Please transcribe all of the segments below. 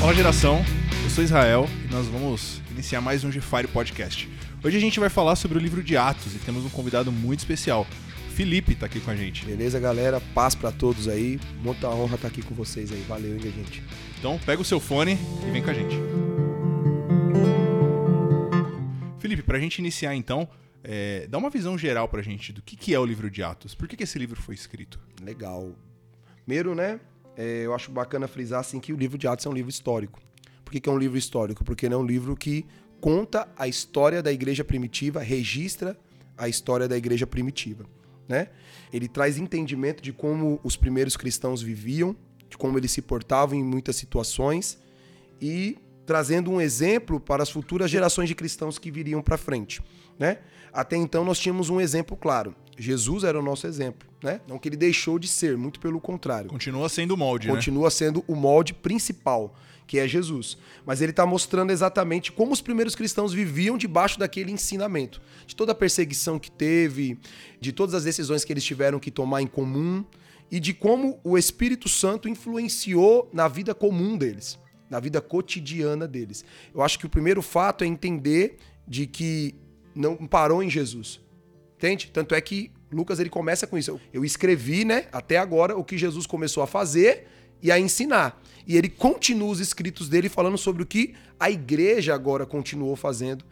Fala geração, eu sou Israel e nós vamos iniciar mais um Gfire Podcast. Hoje a gente vai falar sobre o livro de Atos e temos um convidado muito especial. Felipe tá aqui com a gente. Beleza, galera? Paz pra todos aí. Muita honra estar aqui com vocês aí. Valeu, hein, gente? Então pega o seu fone e vem com a gente. Felipe, pra gente iniciar então, é, dá uma visão geral pra gente do que, que é o livro de Atos. Por que, que esse livro foi escrito? Legal. Primeiro, né? É, eu acho bacana frisar assim que o livro de Atos é um livro histórico. Por que, que é um livro histórico? Porque ele é um livro que conta a história da igreja primitiva, registra a história da igreja primitiva. Né? Ele traz entendimento de como os primeiros cristãos viviam, de como eles se portavam em muitas situações e trazendo um exemplo para as futuras gerações de cristãos que viriam para frente, né? Até então nós tínhamos um exemplo claro. Jesus era o nosso exemplo, né? Não que ele deixou de ser, muito pelo contrário. Continua sendo o molde, né? Continua né? sendo o molde principal, que é Jesus. Mas ele está mostrando exatamente como os primeiros cristãos viviam debaixo daquele ensinamento, de toda a perseguição que teve, de todas as decisões que eles tiveram que tomar em comum e de como o Espírito Santo influenciou na vida comum deles, na vida cotidiana deles. Eu acho que o primeiro fato é entender de que não parou em Jesus. Entende? Tanto é que Lucas ele começa com isso. Eu escrevi, né, até agora o que Jesus começou a fazer e a ensinar. E ele continua os escritos dele falando sobre o que a igreja agora continuou fazendo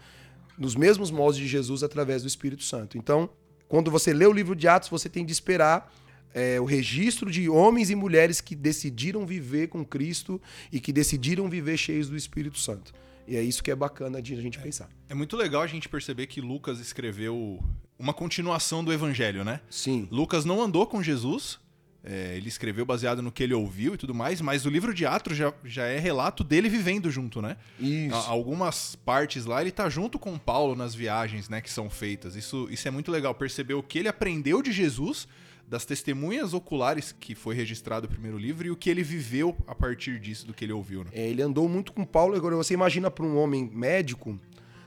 nos mesmos moldes de Jesus através do Espírito Santo. Então, quando você lê o livro de Atos, você tem de esperar é, o registro de homens e mulheres que decidiram viver com Cristo e que decidiram viver cheios do Espírito Santo. E é isso que é bacana de a gente é, pensar. É muito legal a gente perceber que Lucas escreveu uma continuação do evangelho, né? Sim. Lucas não andou com Jesus, é, ele escreveu baseado no que ele ouviu e tudo mais, mas o livro de Atos já, já é relato dele vivendo junto, né? Isso. algumas partes lá ele tá junto com Paulo nas viagens, né, que são feitas. Isso, isso é muito legal, perceber o que ele aprendeu de Jesus, das testemunhas oculares que foi registrado no primeiro livro e o que ele viveu a partir disso, do que ele ouviu, né? É, ele andou muito com Paulo. Agora, você imagina para um homem médico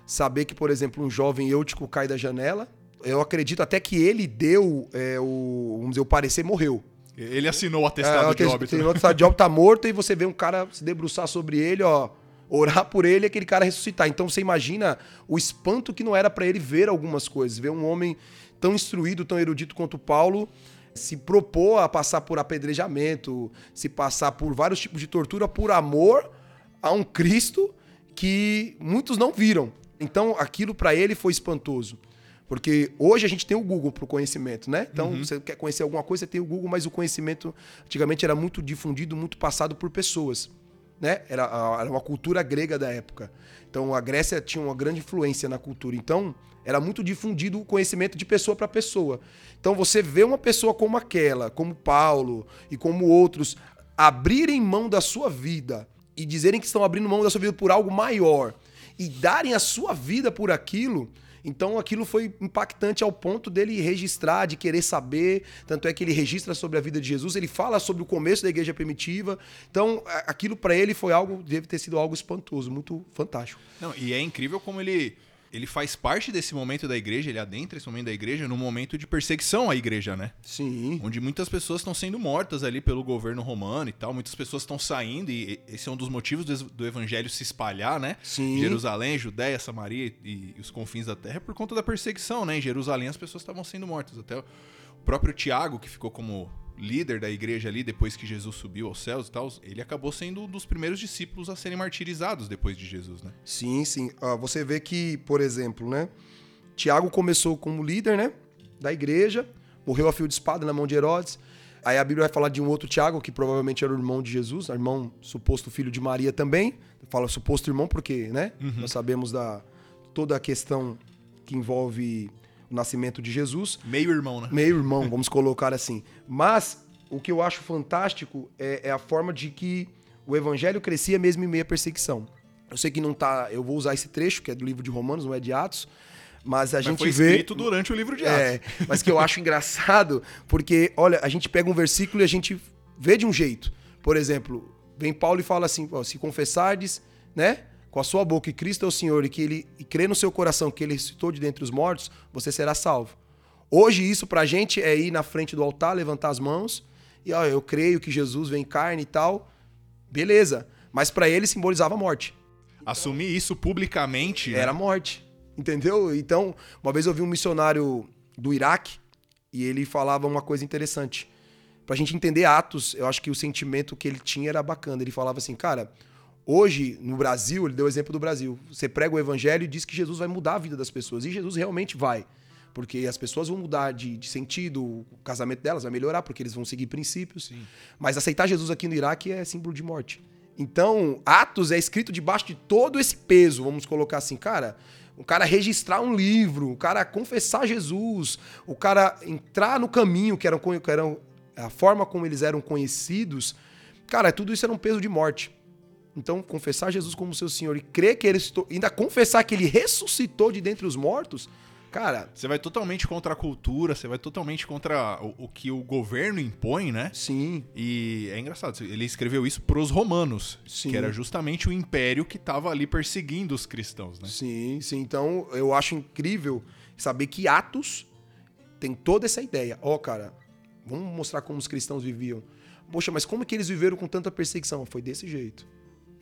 saber que, por exemplo, um jovem eutico cai da janela eu acredito até que ele deu é, o, vamos dizer, o parecer morreu. Ele assinou o atestado é, de óbito. Né? O atestado de óbito tá morto e você vê um cara se debruçar sobre ele, ó, orar por ele e aquele cara ressuscitar. Então você imagina o espanto que não era para ele ver algumas coisas, ver um homem tão instruído, tão erudito quanto Paulo se propor a passar por apedrejamento, se passar por vários tipos de tortura por amor a um Cristo que muitos não viram. Então aquilo para ele foi espantoso. Porque hoje a gente tem o Google para o conhecimento, né? Então, uhum. você quer conhecer alguma coisa, você tem o Google, mas o conhecimento antigamente era muito difundido, muito passado por pessoas. Né? Era, era uma cultura grega da época. Então, a Grécia tinha uma grande influência na cultura. Então, era muito difundido o conhecimento de pessoa para pessoa. Então, você vê uma pessoa como aquela, como Paulo e como outros, abrirem mão da sua vida e dizerem que estão abrindo mão da sua vida por algo maior e darem a sua vida por aquilo, então aquilo foi impactante ao ponto dele registrar, de querer saber. Tanto é que ele registra sobre a vida de Jesus, ele fala sobre o começo da igreja primitiva. Então aquilo para ele foi algo, deve ter sido algo espantoso, muito fantástico. Não, e é incrível como ele ele faz parte desse momento da igreja, ele adentra esse momento da igreja num momento de perseguição à igreja, né? Sim. Onde muitas pessoas estão sendo mortas ali pelo governo romano e tal, muitas pessoas estão saindo e esse é um dos motivos do, evangelho se espalhar, né? Sim. Jerusalém, Judéia, Samaria e, e os confins da terra por conta da perseguição, né? Em Jerusalém as pessoas estavam sendo mortas, até o próprio Tiago, que ficou como líder da igreja ali depois que Jesus subiu aos céus e tal, ele acabou sendo um dos primeiros discípulos a serem martirizados depois de Jesus, né? Sim, sim. Ah, você vê que, por exemplo, né? Tiago começou como líder, né? Da igreja, morreu a fio de espada na mão de Herodes. Aí a Bíblia vai falar de um outro Tiago, que provavelmente era o irmão de Jesus, irmão suposto filho de Maria também. Fala suposto irmão porque, né? Uhum. Nós sabemos da toda a questão que envolve nascimento de Jesus. Meio irmão, né? Meio irmão, vamos colocar assim. Mas o que eu acho fantástico é, é, a forma de que o evangelho crescia mesmo em meio à perseguição. Eu sei que não tá. Eu vou usar esse trecho, que é do livro de Romanos, não é de Atos. Mas a mas gente foi vê. escrito durante o livro de é, Atos. É, mas que eu acho engraçado, porque, olha, a gente pega um versículo e a gente vê de um jeito. Por exemplo, vem Paulo e fala assim: se confessardes, né? Com a sua boca que Cristo é o Senhor e que ele e crê no seu coração que ele ressuscitou de dentre os mortos, você será salvo. Hoje isso pra gente é ir na frente do altar, levantar as mãos e ó, eu creio que Jesus vem em carne e tal. Beleza. Mas para ele simbolizava a morte. Assumir isso publicamente. né? Era morte. Entendeu? Então, uma vez eu vi um missionário do Iraque e ele falava uma coisa interessante. Pra gente entender Atos, eu acho que o sentimento que ele tinha era bacana. Ele falava assim, cara, hoje no Brasil, ele deu o exemplo do Brasil. Você prega o evangelho e diz que Jesus vai mudar a vida das pessoas. E Jesus realmente vai. Porque as pessoas vão mudar de, de sentido, o casamento delas vai melhorar, porque eles vão seguir princípios. Sim. Mas aceitar Jesus aqui no Iraque é símbolo de morte. Então, Atos é escrito debaixo de todo esse peso, vamos colocar assim, cara. O cara registrar um livro, o cara confessar Jesus, o cara entrar no caminho que eram, que eram a forma como eles eram conhecidos, cara, tudo isso era um peso de morte. Então, confessar Jesus como seu Senhor e crer que ele ressuscitou, ainda confessar que ele ressuscitou de dentre os mortos, cara, Você vai totalmente contra a cultura, você vai totalmente contra o, o que o governo impõe, né? sim, E é engraçado, ele escreveu isso pros romanos, Sim. que era justamente o império que tava ali perseguindo os cristãos, né? Sim, sim. Então eu acho incrível saber que Atos tem toda essa ideia. Ó, cara, vamos mostrar como os cristãos viviam. Poxa, mas como é que eles viveram com tanta perseguição? Foi desse jeito.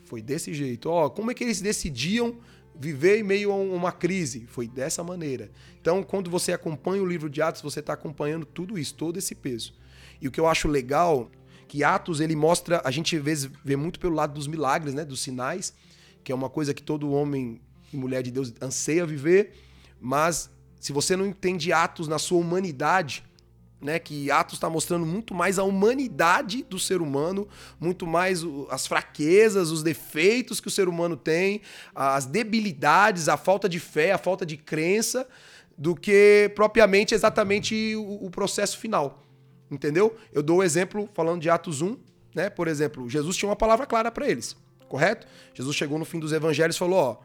Foi desse jeito. Ó, como é que eles decidiam viver em meio a um- uma crise? Foi dessa maneira. Então, quando você acompanha o livro de Atos, você está acompanhando tudo isso, todo esse peso. E o que eu acho legal, que Atos ele mostra, a gente vezes vê muito pelo lado dos milagres, né, dos sinais, que é uma coisa que todo homem e mulher de Deus anseia viver, mas se você não entende Atos na sua humanidade, né, que Atos está mostrando muito mais a humanidade do ser humano, muito mais as fraquezas, os defeitos que o ser humano tem, as debilidades, a falta de fé, a falta de crença, do que propriamente exatamente o, o processo final. Entendeu? Eu dou o exemplo falando de Atos 1, né? Por exemplo, Jesus tinha uma palavra clara para eles, correto? Jesus chegou no fim dos evangelhos e falou: ó,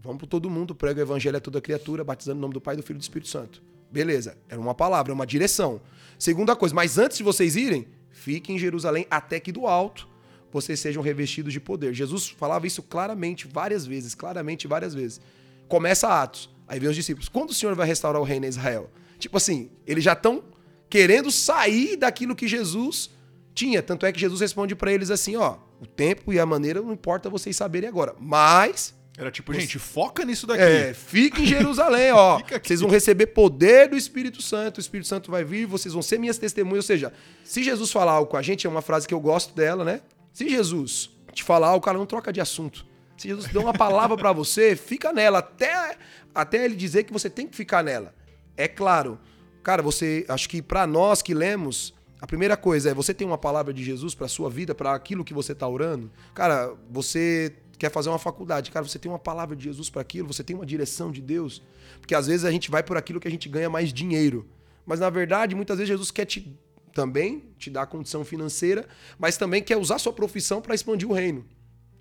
vamos para todo mundo, prega o evangelho a toda criatura, batizando em nome do Pai, do Filho e do Espírito Santo. Beleza, era uma palavra, uma direção. Segunda coisa, mas antes de vocês irem, fiquem em Jerusalém até que do alto vocês sejam revestidos de poder. Jesus falava isso claramente várias vezes, claramente várias vezes. Começa Atos, aí vem os discípulos. Quando o Senhor vai restaurar o reino em Israel? Tipo assim, eles já estão querendo sair daquilo que Jesus tinha. Tanto é que Jesus responde para eles assim, ó, o tempo e a maneira não importa vocês saberem agora, mas Era tipo, gente, foca nisso daqui. é, fique em Jerusalém, ó. Fica aqui. Vocês vão receber poder do Espírito Santo. O Espírito Santo vai vir, vocês vão ser minhas testemunhas. Ou seja, se Jesus falar algo com a gente, é uma frase que eu gosto dela, né? Se Jesus te falar algo, cara, não troca de assunto. Se Jesus deu uma palavra pra você, fica nela até, até ele dizer que você tem que ficar nela. É claro. Cara, você, acho que pra nós que lemos, a primeira coisa é você tem uma palavra de Jesus pra sua vida, pra aquilo que você tá orando. Cara, você quer fazer uma faculdade, cara, você tem uma palavra de Jesus pra aquilo, você tem uma direção de Deus, porque às vezes a gente vai por aquilo que a gente ganha mais dinheiro. Mas na verdade, muitas vezes Jesus quer te também te dar condição financeira, mas também quer usar sua profissão para expandir o reino.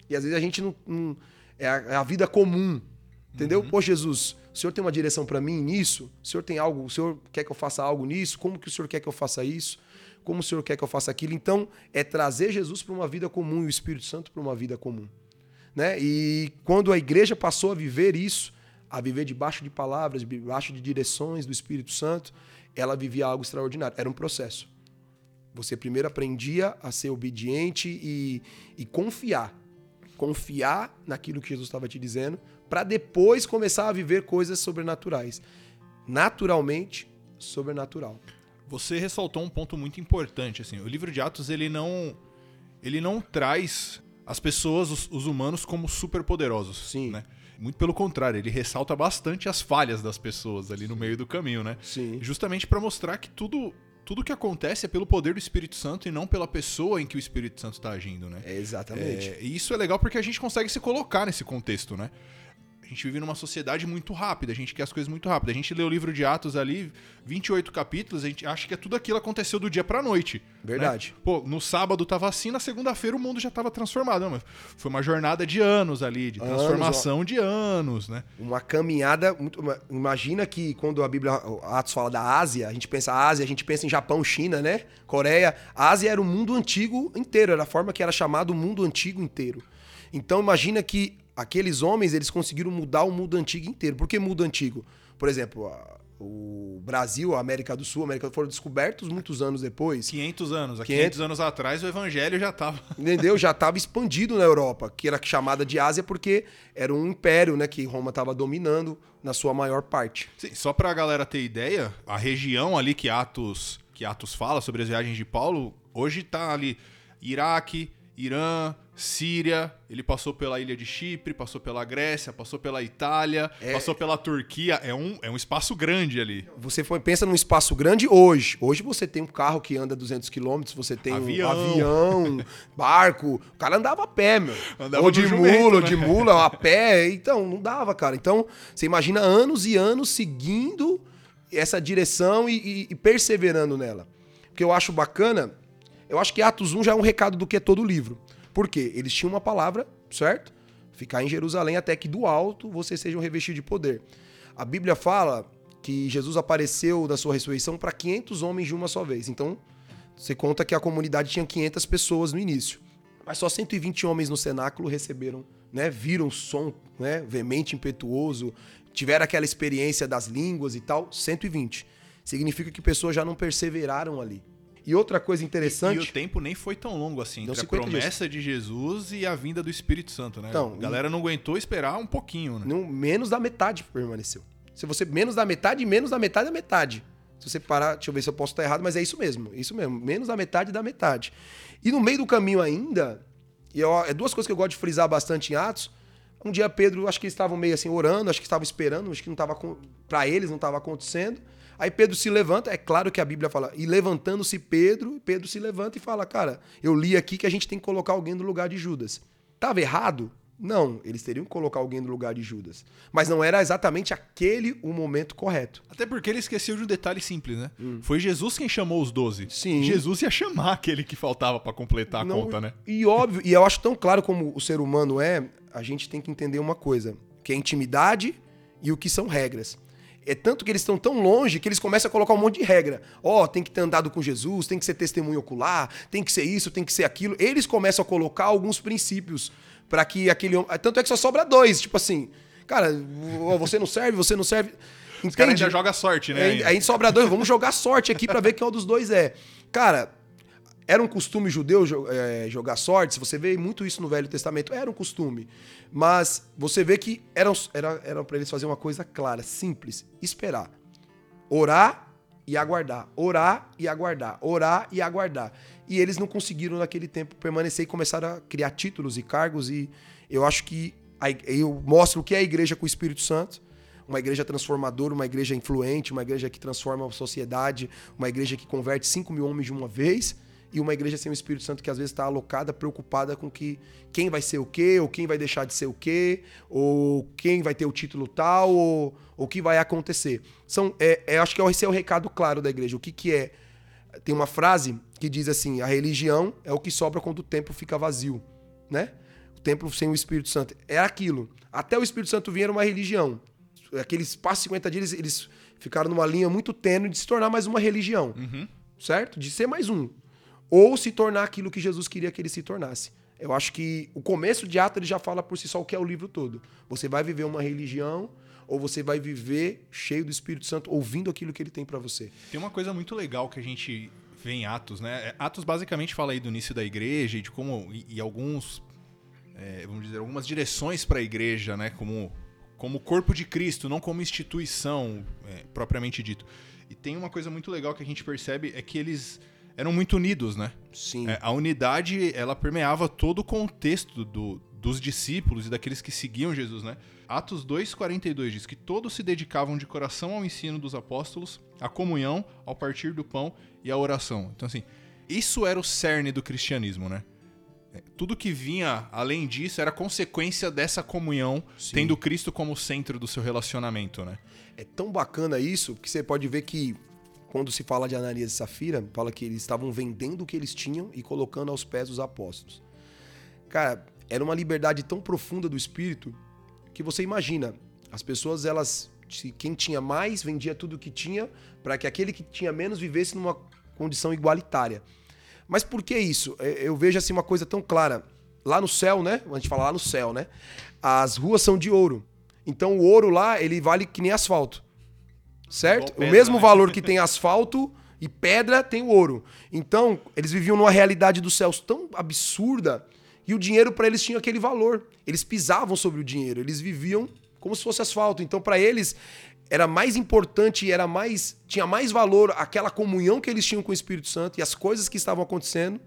E às vezes a gente não. não- é, a, é a vida comum. Entendeu? Pô, Jesus, o senhor tem uma direção para mim nisso? O senhor tem algo? O senhor quer que eu faça algo nisso? Como que o senhor quer que eu faça isso? Como o senhor quer que eu faça aquilo? Então, é trazer Jesus para uma vida comum e o Espírito Santo para uma vida comum. Né? E quando a igreja passou a viver isso, a viver debaixo de palavras, debaixo de direções do Espírito Santo, ela vivia algo extraordinário. Era um processo. Você primeiro aprendia a ser obediente e, e confiar. Confiar naquilo que Jesus estava te dizendo, para depois começar a viver coisas sobrenaturais. Naturalmente, sobrenatural. Você ressaltou um ponto muito importante, assim, o livro de Atos, ele não ele não traz as pessoas, os, os humanos como superpoderosos, Sim. né? Muito pelo contrário, ele ressalta bastante as falhas das pessoas ali no meio do caminho, né? Sim. Justamente para mostrar que tudo tudo que acontece é pelo poder do Espírito Santo e não pela pessoa em que o Espírito Santo está agindo, né? É exatamente. É, e isso é legal porque a gente consegue se colocar nesse contexto, né? A gente vive numa sociedade muito rápida, a gente quer as coisas muito rápido. A gente lê o livro de Atos ali, 28 capítulos, a gente acha que é tudo aquilo aconteceu do dia pra noite. Verdade. né? Pô, no sábado tava assim, na segunda-feira o mundo já tava transformado. Não, mas foi uma jornada de anos ali, de Anos, transformação de anos, né? Uma caminhada. muito- Imagina que quando a Bíblia, Atos fala da Ásia, a gente pensa Ásia, a gente pensa em Japão, China, né? Coreia. A Ásia era o mundo antigo inteiro, era a forma que era chamado o mundo antigo inteiro. Então imagina que aqueles homens, eles conseguiram mudar o mundo antigo inteiro. Por que mundo antigo? Por exemplo, a- o Brasil, a América do Sul, a América foram descobertos muitos anos depois. 500 anos. Há 500 500 anos atrás o evangelho já tava. Entendeu? Já estava expandido na Europa, que era chamada de Ásia porque era um império, né, que Roma estava dominando na sua maior parte. Sim, só pra galera ter ideia, a região ali que Atos, que Atos fala sobre as viagens de Paulo, hoje tá ali Iraque, Irã, Síria, ele passou pela ilha de Chipre, passou pela Grécia, passou pela Itália, passou pela Turquia. É um, é um espaço grande ali. Você foi, pensa num espaço grande hoje. Hoje você tem um carro que anda 200 km, você tem Avião. um avião, barco. O cara andava a pé, meu. Andava ou de jumento, mula, ou né? de mula, a pé. Então, não dava, cara. Então, você imagina anos e anos seguindo essa direção e, e- e perseverando nela. O que eu acho bacana, eu acho que Atos 1 já é um recado do que é todo o livro. Por quê? Eles tinham uma palavra, certo? Ficar em Jerusalém até que do alto você seja um revestido de poder. A Bíblia fala que Jesus apareceu da sua ressurreição para 500 homens de uma só vez. Então, você conta que a comunidade tinha 500 pessoas no início. Mas só 120 homens no cenáculo receberam, né? Viram o som, né? Veemente, impetuoso, tiveram aquela experiência das línguas e tal. 120. Significa que pessoas já não perseveraram ali. E outra coisa E interessante. o tempo nem foi tão longo assim, entre a 50 dias. promessa de Jesus e a vinda do Espírito Santo, né? Então, a galera não aguentou esperar um pouquinho, né? Não, menos da metade permaneceu. Se você menos da metade, menos da metade da metade. Se você parar, deixa eu ver se eu posso estar errado, mas é isso mesmo, isso mesmo, menos da metade da metade. E no meio do caminho ainda, e é duas coisas que eu gosto de frisar bastante em Atos. Um dia Pedro, acho que eles estavam meio assim orando, acho que estavam esperando, acho que não estava para eles não estava acontecendo. Aí Pedro se levanta, é claro que a Bíblia fala, e levantando-se Pedro, Pedro se levanta e fala, cara, eu li aqui que a gente tem que colocar alguém no lugar de Judas. Tava errado? Não, eles teriam que colocar alguém no lugar de Judas. Mas não era exatamente aquele o momento correto. Até porque ele esqueceu de um detalhe simples, né? Foi Jesus quem chamou os doze. Hum. Sim. Jesus ia chamar aquele que faltava pra completar a Não- conta, né? E óbvio, e eu acho tão claro como o ser humano é, a gente tem que entender uma coisa, que é intimidade e o que são regras. É tanto que eles estão tão longe que eles começam a colocar um monte de regra. Ó, tem que ter andado com Jesus, tem que ser testemunho ocular, tem que ser isso, tem que ser aquilo. Eles começam a colocar alguns princípios para que aquele homem. Tanto é que só sobra dois, tipo assim, cara, você não serve, você não serve. Os caras Entende? ainda jogam sorte, né? Aí, aí sobra dois, vamos jogar sorte aqui pra ver quem é um dos dois é. Cara, era um costume judeu é, jogar sorte, se você vê muito isso no Velho Testamento, era um costume. Mas você vê que eram, era, era para eles fazer uma coisa clara, simples: esperar. Orar e aguardar. Orar e aguardar. Orar e aguardar. E eles não conseguiram naquele tempo permanecer e começaram a criar títulos e cargos. E eu acho que a eu mostro o que é a igreja com o Espírito Santo. Uma igreja transformadora, uma igreja influente, uma igreja que transforma a sociedade, uma igreja que converte 5 mil homens de uma vez, e uma igreja sem o Espírito Santo que às vezes está alocada, preocupada com que quem vai ser o quê, ou quem vai deixar de ser o quê, ou quem vai ter o título tal, ou o que vai acontecer. São, é, é, acho que esse é o recado claro da igreja. O que, que é? Tem uma frase que diz assim: a religião é o que sobra quando o templo fica vazio, né? O templo sem o Espírito Santo. É aquilo. Até o Espírito Santo vir era uma religião. Aqueles passos 50 dias, eles, eles ficaram numa linha muito tênue de se tornar mais uma religião. Certo? De ser mais um. Ou se tornar aquilo que Jesus queria que ele se tornasse. Eu acho que o começo de Atos ele já fala por si só o que é o livro todo. Você vai viver uma religião ou você vai viver cheio do Espírito Santo, ouvindo aquilo que ele tem pra você. Tem uma coisa muito legal que a gente vê em Atos, né? Atos basicamente fala aí do início da igreja e de como. e, e alguns. é, vamos dizer, algumas direções para a igreja, né? Como, como corpo de Cristo, não como instituição é, propriamente dito. E tem uma coisa muito legal que a gente percebe é que eles eram muito unidos, né? Sim. É, a unidade, ela permeava todo o contexto do, dos discípulos e daqueles que seguiam Jesus, né? Atos 2,42 diz que todos se dedicavam de coração ao ensino dos apóstolos, à comunhão, ao partir do pão e à oração. Então, assim, isso era o cerne do cristianismo, né? É, Tudo que vinha além disso era consequência dessa comunhão, Sim. tendo Cristo como centro do seu relacionamento, né? É tão bacana isso que você pode ver que quando se fala de Ananias e Safira, fala que eles estavam vendendo o que eles tinham e colocando aos pés dos apóstolos. Cara, era uma liberdade tão profunda do espírito que você imagina, as pessoas elas quem tinha mais vendia tudo o que tinha para que aquele que tinha menos vivesse numa condição igualitária. Mas por que isso? É, Eu vejo assim uma coisa tão clara. Lá no céu, né? A gente fala lá no céu, né? As ruas são de ouro. Então o ouro lá, ele vale que nem asfalto. Certo? Pedra, o mesmo né? valor que tem asfalto e pedra tem o ouro. Então, eles viviam numa realidade dos céus tão absurda e o dinheiro para eles tinha aquele valor. Eles pisavam sobre o dinheiro, eles viviam como se fosse asfalto. Então, para eles era mais importante, era mais tinha mais valor aquela comunhão que eles tinham com o Espírito Santo e as coisas que estavam acontecendo.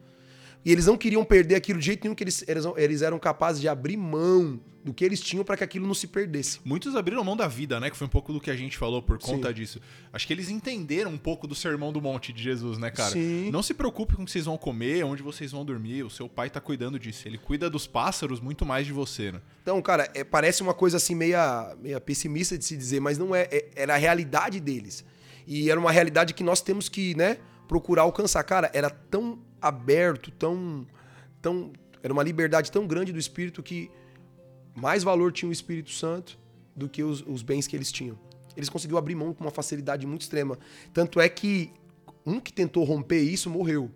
E eles não queriam perder aquilo de jeito nenhum, que eles, eles, eles eram capazes de abrir mão do que eles tinham para que aquilo não se perdesse. Muitos abriram mão da vida, né? Que foi um pouco do que a gente falou por conta Sim. disso. Acho que eles entenderam um pouco do sermão do monte de Jesus, né, cara? Sim. Não se preocupe com o que vocês vão comer, onde vocês vão dormir. O seu pai tá cuidando disso. Ele cuida dos pássaros muito mais de você, né? Então, cara, é, parece uma coisa assim meia, meia pessimista de se dizer, mas não é, é. Era a realidade deles. E era uma realidade que nós temos que, né, procurar alcançar. Cara, era tão aberto, tão. tão era uma liberdade tão grande do Espírito que mais valor tinha o Espírito Santo do que os, os bens que eles tinham. Eles conseguiram abrir mão com uma facilidade muito extrema. Tanto é que um que tentou romper isso morreu.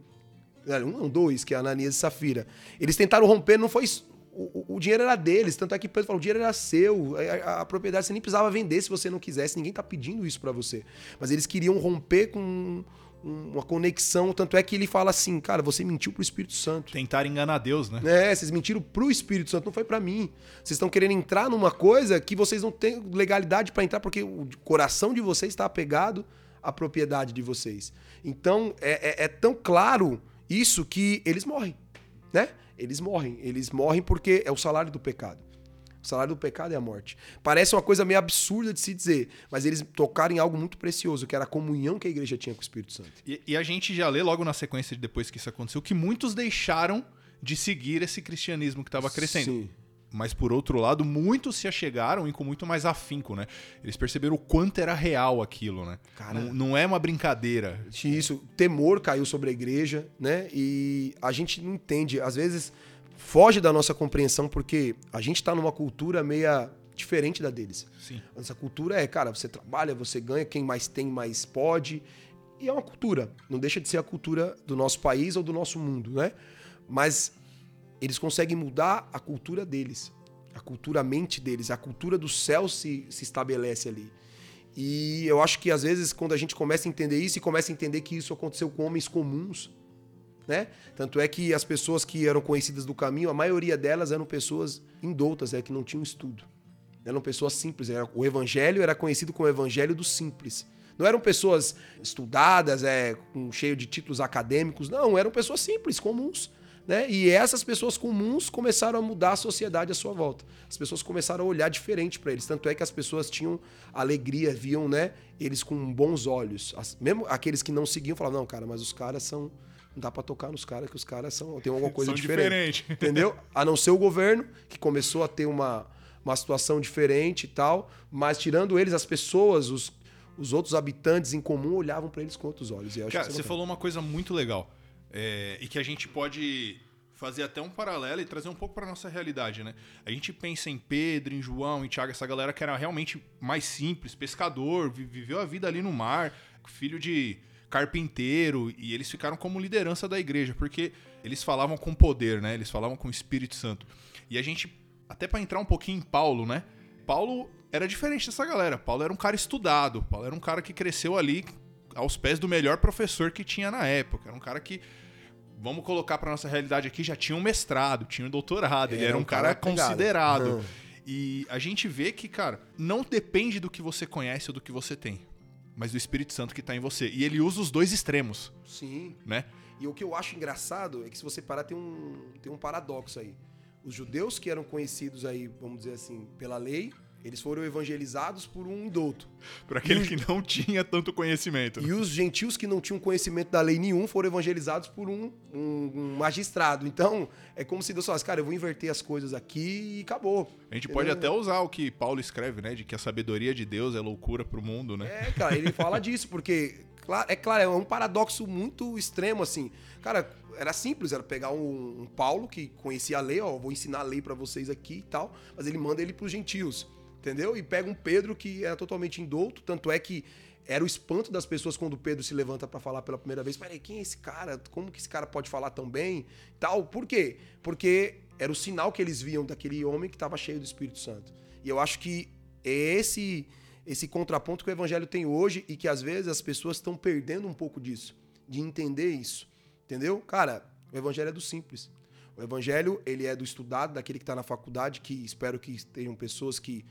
Um não, dois, que é Ananias e Safira. Eles tentaram romper, não foi. O, o- dinheiro era deles, tanto é que Pedro falou: o dinheiro era seu, a, a- a propriedade você nem precisava vender se você não quisesse, ninguém tá pedindo isso pra você. Mas eles queriam romper com uma conexão, tanto é que ele fala assim: cara, você mentiu pro Espírito Santo. Tentar enganar Deus, né? É, vocês mentiram pro Espírito Santo, não foi pra mim. Vocês estão querendo entrar numa coisa que vocês não têm legalidade pra entrar, porque o coração de vocês está apegado à propriedade de vocês. Então, é, é- é tão claro isso que eles morrem, né? Eles morrem. Eles morrem porque é o salário do pecado. O salário do pecado é a morte. Parece uma coisa meio absurda de se dizer, mas eles tocaram em algo muito precioso, que era a comunhão que a igreja tinha com o Espírito Santo. E, e a gente já lê logo na sequência de depois que isso aconteceu que muitos deixaram de seguir esse cristianismo que estava crescendo. Sim. Mas por outro lado, muitos se achegaram e com muito mais afinco, né? Eles perceberam o quanto era real aquilo, né? Cara- Não, não é uma brincadeira. Isso, temor caiu sobre a igreja, né? E a gente não entende, às vezes foge da nossa compreensão porque a gente tá numa cultura meia diferente da deles. Sim. Essa cultura é, cara, você trabalha, você ganha, quem mais tem, mais pode. E é uma cultura, não deixa de ser a cultura do nosso país ou do nosso mundo, né? Mas eles conseguem mudar a cultura deles, a cultura a mente deles, a cultura do céu se, se estabelece ali. E eu acho que às vezes quando a gente começa a entender isso e começa a entender que isso aconteceu com homens comuns, né? Tanto é que as pessoas que eram conhecidas do caminho, a maioria delas eram pessoas indoutas, é que não tinham estudo. Eram pessoas simples. Era, o evangelho era conhecido como o evangelho do simples. Não eram pessoas estudadas, é, com, cheio de títulos acadêmicos. Não, eram pessoas simples, comuns. Né? E essas pessoas comuns começaram a mudar a sociedade à sua volta. As pessoas começaram a olhar diferente para eles. Tanto é que as pessoas tinham alegria, viam né, eles com bons olhos. As- mesmo aqueles que não seguiam falavam, não, cara, mas os caras são. Não dá para tocar nos caras, que os caras são. Tem alguma coisa diferente. diferentes. Entendeu? A não ser o governo, que começou a ter uma, uma situação diferente e tal, mas tirando eles, as pessoas, os, os outros habitantes em comum olhavam para eles com outros olhos. E Cara, você é bacana. falou uma coisa muito legal. é, e que a gente pode fazer até um paralelo e trazer um pouco para nossa realidade, né? A gente pensa em Pedro, em João, em Tiago, essa galera que era realmente mais simples, pescador, vi- viveu a vida ali no mar, filho de carpinteiro, e eles ficaram como liderança da igreja, porque eles falavam com poder, né? Eles falavam com o Espírito Santo. E a gente, até para entrar um pouquinho em Paulo, né? Paulo era diferente dessa galera. Paulo era um cara estudado, Paulo era um cara que cresceu ali aos pés do melhor professor que tinha na época. Era um cara que, vamos colocar pra nossa realidade aqui, já tinha um mestrado, tinha um doutorado. Ele Era era um um cara, considerado. Aham. E a gente vê que, cara, não depende do que você conhece ou do que você tem, mas do Espírito Santo que tá em você. E ele usa os dois extremos, Sim. né? E o que eu acho engraçado é que se você parar, tem um, tem um paradoxo aí. Os judeus que eram conhecidos aí, vamos dizer assim, pela lei, eles foram evangelizados por um indouto. Por aquele que não tinha tanto conhecimento. E os gentios que não tinham conhecimento da lei nenhum foram evangelizados por um, um- um magistrado. Então, é como se Deus falasse, cara, eu vou inverter as coisas aqui e acabou. A gente pode Entendeu? até usar o que Paulo escreve, né? De que a sabedoria de Deus é loucura pro mundo, né? É, cara, ele fala disso, porque, é claro, é um paradoxo muito extremo, assim. Cara, era simples, era pegar um, um Paulo que conhecia a lei, ó, vou ensinar a lei pra vocês aqui e tal, mas ele manda ele pros gentios, entendeu? E pega um Pedro que era totalmente indouto, tanto é que era o espanto das pessoas quando Pedro se levanta pra falar pela primeira vez. Peraí, quem é esse cara? Como que esse cara pode falar tão bem? Tal. Por quê? Porque era o sinal que eles viam daquele homem que estava cheio do Espírito Santo. E eu acho que é esse esse contraponto que o evangelho tem hoje e que às vezes as pessoas estão perdendo um pouco disso, de entender isso. Entendeu? Cara, o evangelho é do simples. O evangelho, ele é do estudado, daquele que está na faculdade, que espero que tenham pessoas que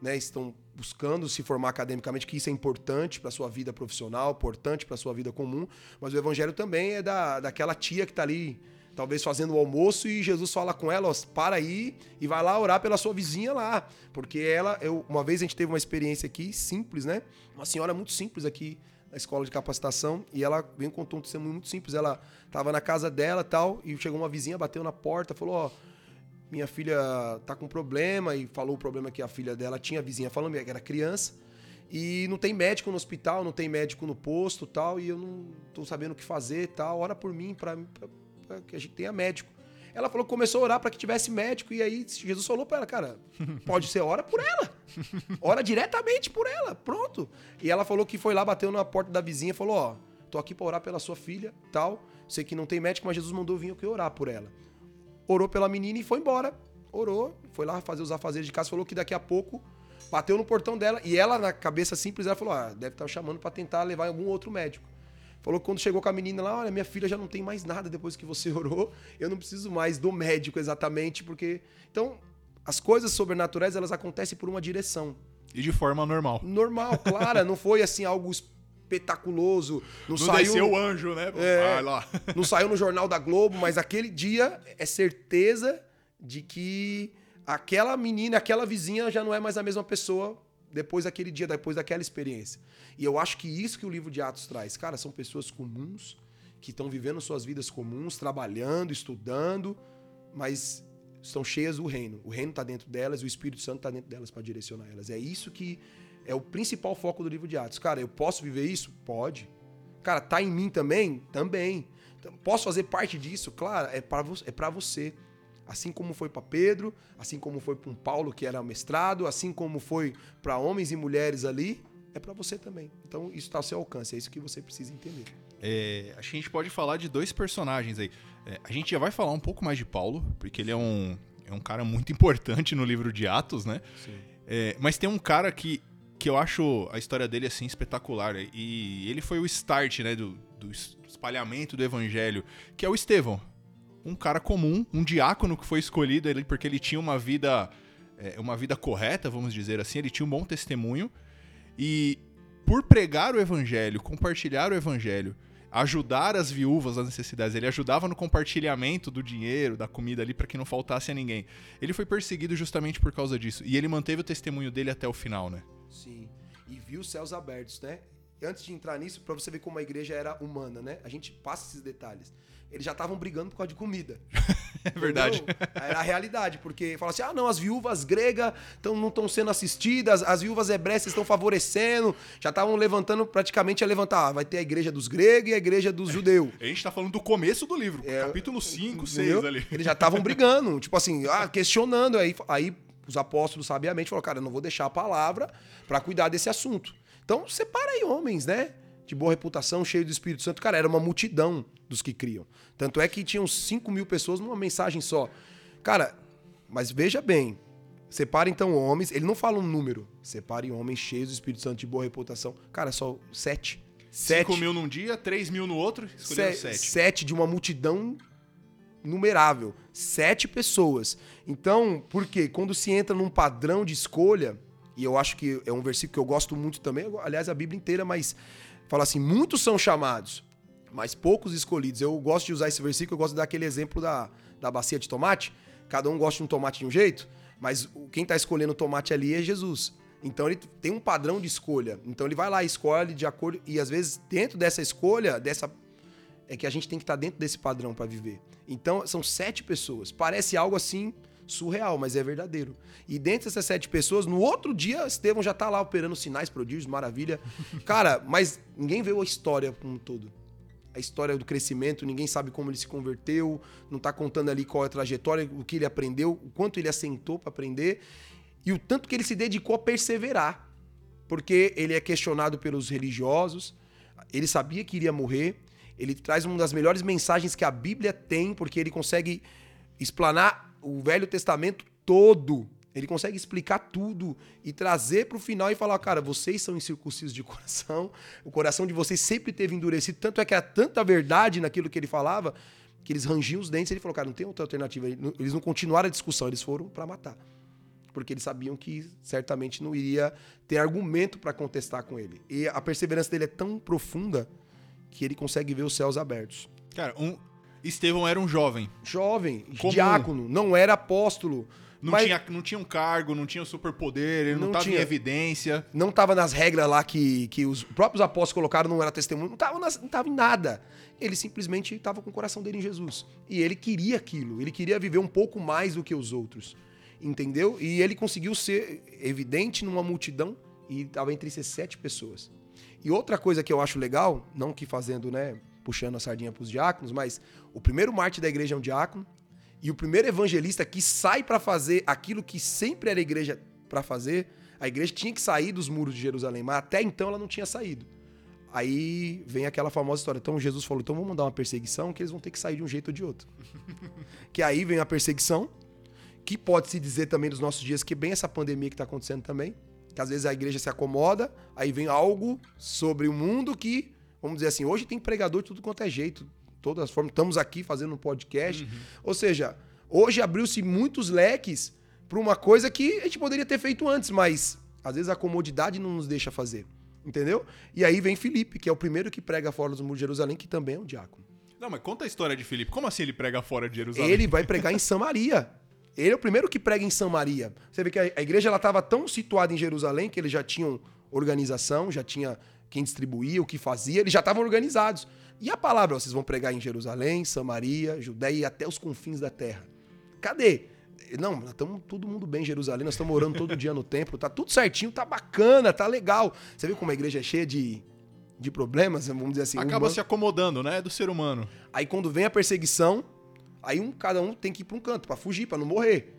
né, estão buscando se formar academicamente, que isso é importante para sua vida profissional, importante para sua vida comum, mas o evangelho também é da, daquela tia que está ali, talvez fazendo o almoço e Jesus fala com ela, ó, para aí e vai lá orar pela sua vizinha lá, porque ela, eu, uma vez a gente teve uma experiência aqui simples, né? Uma senhora muito simples aqui na escola de capacitação e ela veio contou um testemunho muito simples. Ela estava na casa dela tal e chegou uma vizinha, bateu na porta, falou: Ó, minha filha tá com problema e falou o problema que a filha dela tinha, a vizinha falando que era criança. E não tem médico no hospital, não tem médico no posto tal, e eu não tô sabendo o que fazer tal. Ora por mim, para que a gente tenha médico. Ela falou que começou a orar para que tivesse médico, e aí Jesus falou para ela, cara, pode ser ora por ela. Ora diretamente por ela, pronto. E ela falou que foi lá, bateu na porta da vizinha, falou, ó, tô aqui para orar pela sua filha, tal. Sei que não tem médico, mas Jesus mandou vir aqui orar por ela. Orou pela menina e foi embora. Orou, foi lá fazer os afazeres de casa, falou que daqui a pouco bateu no portão dela e ela na cabeça simples ela falou: "Ah, deve estar tá chamando para tentar levar algum outro médico". Falou que quando chegou com a menina lá, olha, minha filha já não tem mais nada depois que você orou. Eu não preciso mais do médico exatamente, porque. Então, as coisas sobrenaturais, elas acontecem por uma direção. E de forma normal. Normal, clara. não foi assim algo espetaculoso. Não, não saiu. O anjo, né? É, lá. não saiu no Jornal da Globo, mas aquele dia é certeza de que aquela menina, aquela vizinha já não é mais a mesma pessoa depois daquele dia, depois daquela experiência. E eu acho que isso que o livro de Atos traz. Cara, são pessoas comuns que estão vivendo suas vidas comuns, trabalhando, estudando, mas estão cheias do reino. O reino está dentro delas, o Espírito Santo está dentro delas para direcionar elas. É isso que é o principal foco do livro de Atos. Cara, eu posso viver isso? Pode. Cara, tá em mim também? Também. Então, posso fazer parte disso? Claro, é para é você. Assim como foi para Pedro, assim como foi para um Paulo que era mestrado, assim como foi para homens e mulheres ali, é para você também. Então isso está ao seu alcance, é isso que você precisa entender. É, acho que a gente pode falar de dois personagens aí. É, a gente já vai falar um pouco mais de Paulo, porque ele é um, é um cara muito importante no livro de Atos, né? É, mas tem um cara que, que eu acho a história dele assim espetacular. E ele foi o start né, do, do espalhamento do evangelho, que é o Estevão um cara comum, um diácono que foi escolhido ali porque ele tinha uma vida, é, uma vida correta, vamos dizer assim, ele tinha um bom testemunho e por pregar o evangelho, compartilhar o evangelho, ajudar as viúvas nas necessidades, ele ajudava no compartilhamento do dinheiro, da comida ali para que não faltasse a ninguém. Ele foi perseguido justamente por causa disso e ele manteve o testemunho dele até o final, né? Sim. E viu os céus abertos, né? Antes de entrar nisso, para você ver como a igreja era humana, né? A gente passa esses detalhes eles já estavam brigando por causa de comida. é verdade. Era a realidade, porque fala assim: ah, não, as viúvas gregas tão, não estão sendo assistidas, as viúvas hebreias estão favorecendo, já estavam levantando, praticamente a levantar. Ah, vai ter a igreja dos gregos e a igreja dos judeus. A gente está falando do começo do livro, é, capítulo 5, 6 ali. Eles já estavam brigando, tipo assim, ah, questionando. Aí, aí os apóstolos sabiamente falaram: cara, eu não vou deixar a palavra para cuidar desse assunto. Então, separa aí homens, né? De boa reputação, cheio do Espírito Santo. Cara, era uma multidão dos que criam. Tanto é que tinham 5 mil pessoas numa mensagem só. Cara, mas veja bem, separa então homens, ele não fala um número, separe homens cheios do Espírito Santo de boa reputação. Cara, só sete. Sete. 5 mil num dia, 3 mil no outro, escolheram Se, sete. Sete de uma multidão numerável. Sete pessoas. Então, por quê? Quando se entra num padrão de escolha, e eu acho que é um versículo que eu gosto muito também, aliás, a Bíblia inteira, mas fala assim: muitos são chamados, mas poucos escolhidos. Eu gosto de usar esse versículo, eu gosto de dar aquele exemplo da, da bacia de tomate. Cada um gosta de um tomate de um jeito, mas quem está escolhendo o tomate ali é Jesus. Então ele tem um padrão de escolha. Então ele vai lá, escolhe de acordo. E às vezes, dentro dessa escolha, dessa. É que a gente tem que estar tá dentro desse padrão para viver. Então, são sete pessoas. Parece algo assim surreal, mas é verdadeiro. E dentro dessas sete pessoas, no outro dia, Estevão já está lá operando sinais, prodígios, maravilha. Cara, mas ninguém vê a história como um todo a história do crescimento, ninguém sabe como ele se converteu, não está contando ali qual é a trajetória, o que ele aprendeu, o quanto ele assentou para aprender e o tanto que ele se dedicou a perseverar. Porque ele é questionado pelos religiosos, ele sabia que iria morrer, ele traz uma das melhores mensagens que a Bíblia tem, porque ele consegue explanar o Velho Testamento todo Ele consegue explicar tudo e trazer para o final e falar, cara, vocês são incircuncisos de coração, o coração de vocês sempre teve endurecido, tanto é que há tanta verdade naquilo que ele falava, que eles rangiam os dentes. Ele falou, cara, não tem outra alternativa. Eles não continuaram a discussão, eles foram para matar. Porque eles sabiam que certamente não iria ter argumento para contestar com ele. E a perseverança dele é tão profunda que ele consegue ver os céus abertos. Cara, um, Estevão era um jovem. Jovem, Comum. diácono, não era apóstolo. Não, mas... tinha, não tinha um cargo, não tinha um superpoder, ele não estava em evidência. Não estava nas regras lá que, que os próprios apóstolos colocaram, não era testemunho, não estava não tava em nada. Ele simplesmente estava com o coração dele em Jesus. E ele queria aquilo, ele queria viver um pouco mais do que os outros. Entendeu? E ele conseguiu ser evidente numa multidão e estava entre essas sete pessoas. E outra coisa que eu acho legal, não que fazendo, né, puxando a sardinha para os diáconos, mas o primeiro mártir da igreja é um diácono, e o primeiro evangelista que sai para fazer aquilo que sempre era a igreja para fazer, a igreja tinha que sair dos muros de Jerusalém, mas até então ela não tinha saído. Aí vem aquela famosa história. Então Jesus falou: então vamos mandar uma perseguição que eles vão ter que sair de um jeito ou de outro. que aí vem a perseguição, que pode se dizer também nos nossos dias que bem essa pandemia que está acontecendo também, que às vezes a igreja se acomoda, aí vem algo sobre o mundo que, vamos dizer assim, hoje tem pregador de tudo quanto é jeito, todas as formas. Estamos aqui fazendo um podcast. Uhum. Ou seja, hoje abriu-se muitos leques para uma coisa que a gente poderia ter feito antes, mas às vezes a comodidade não nos deixa fazer. Entendeu? E aí vem Felipe, que é o primeiro que prega fora dos muros de Jerusalém, que também é um diácono. Não, mas conta a história de Felipe. Como assim ele prega fora de Jerusalém? Ele vai pregar em Samaria. Ele é o primeiro que prega em Samaria. Você vê que a igreja estava tão situada em Jerusalém que eles já tinham organização, já tinha quem distribuía, o que fazia, eles já estavam organizados. E a palavra, vocês vão pregar em Jerusalém, Samaria, Judéia e até os confins da terra. Cadê? Não, estamos todo mundo bem em Jerusalém, nós estamos orando todo dia no templo, tá tudo certinho, tá bacana, tá legal. Você viu como a igreja é cheia de, de problemas, vamos dizer assim. Acaba se acomodando, né? Do ser humano. Aí quando vem a perseguição, aí um, cada um tem que ir para um canto para fugir, para não morrer.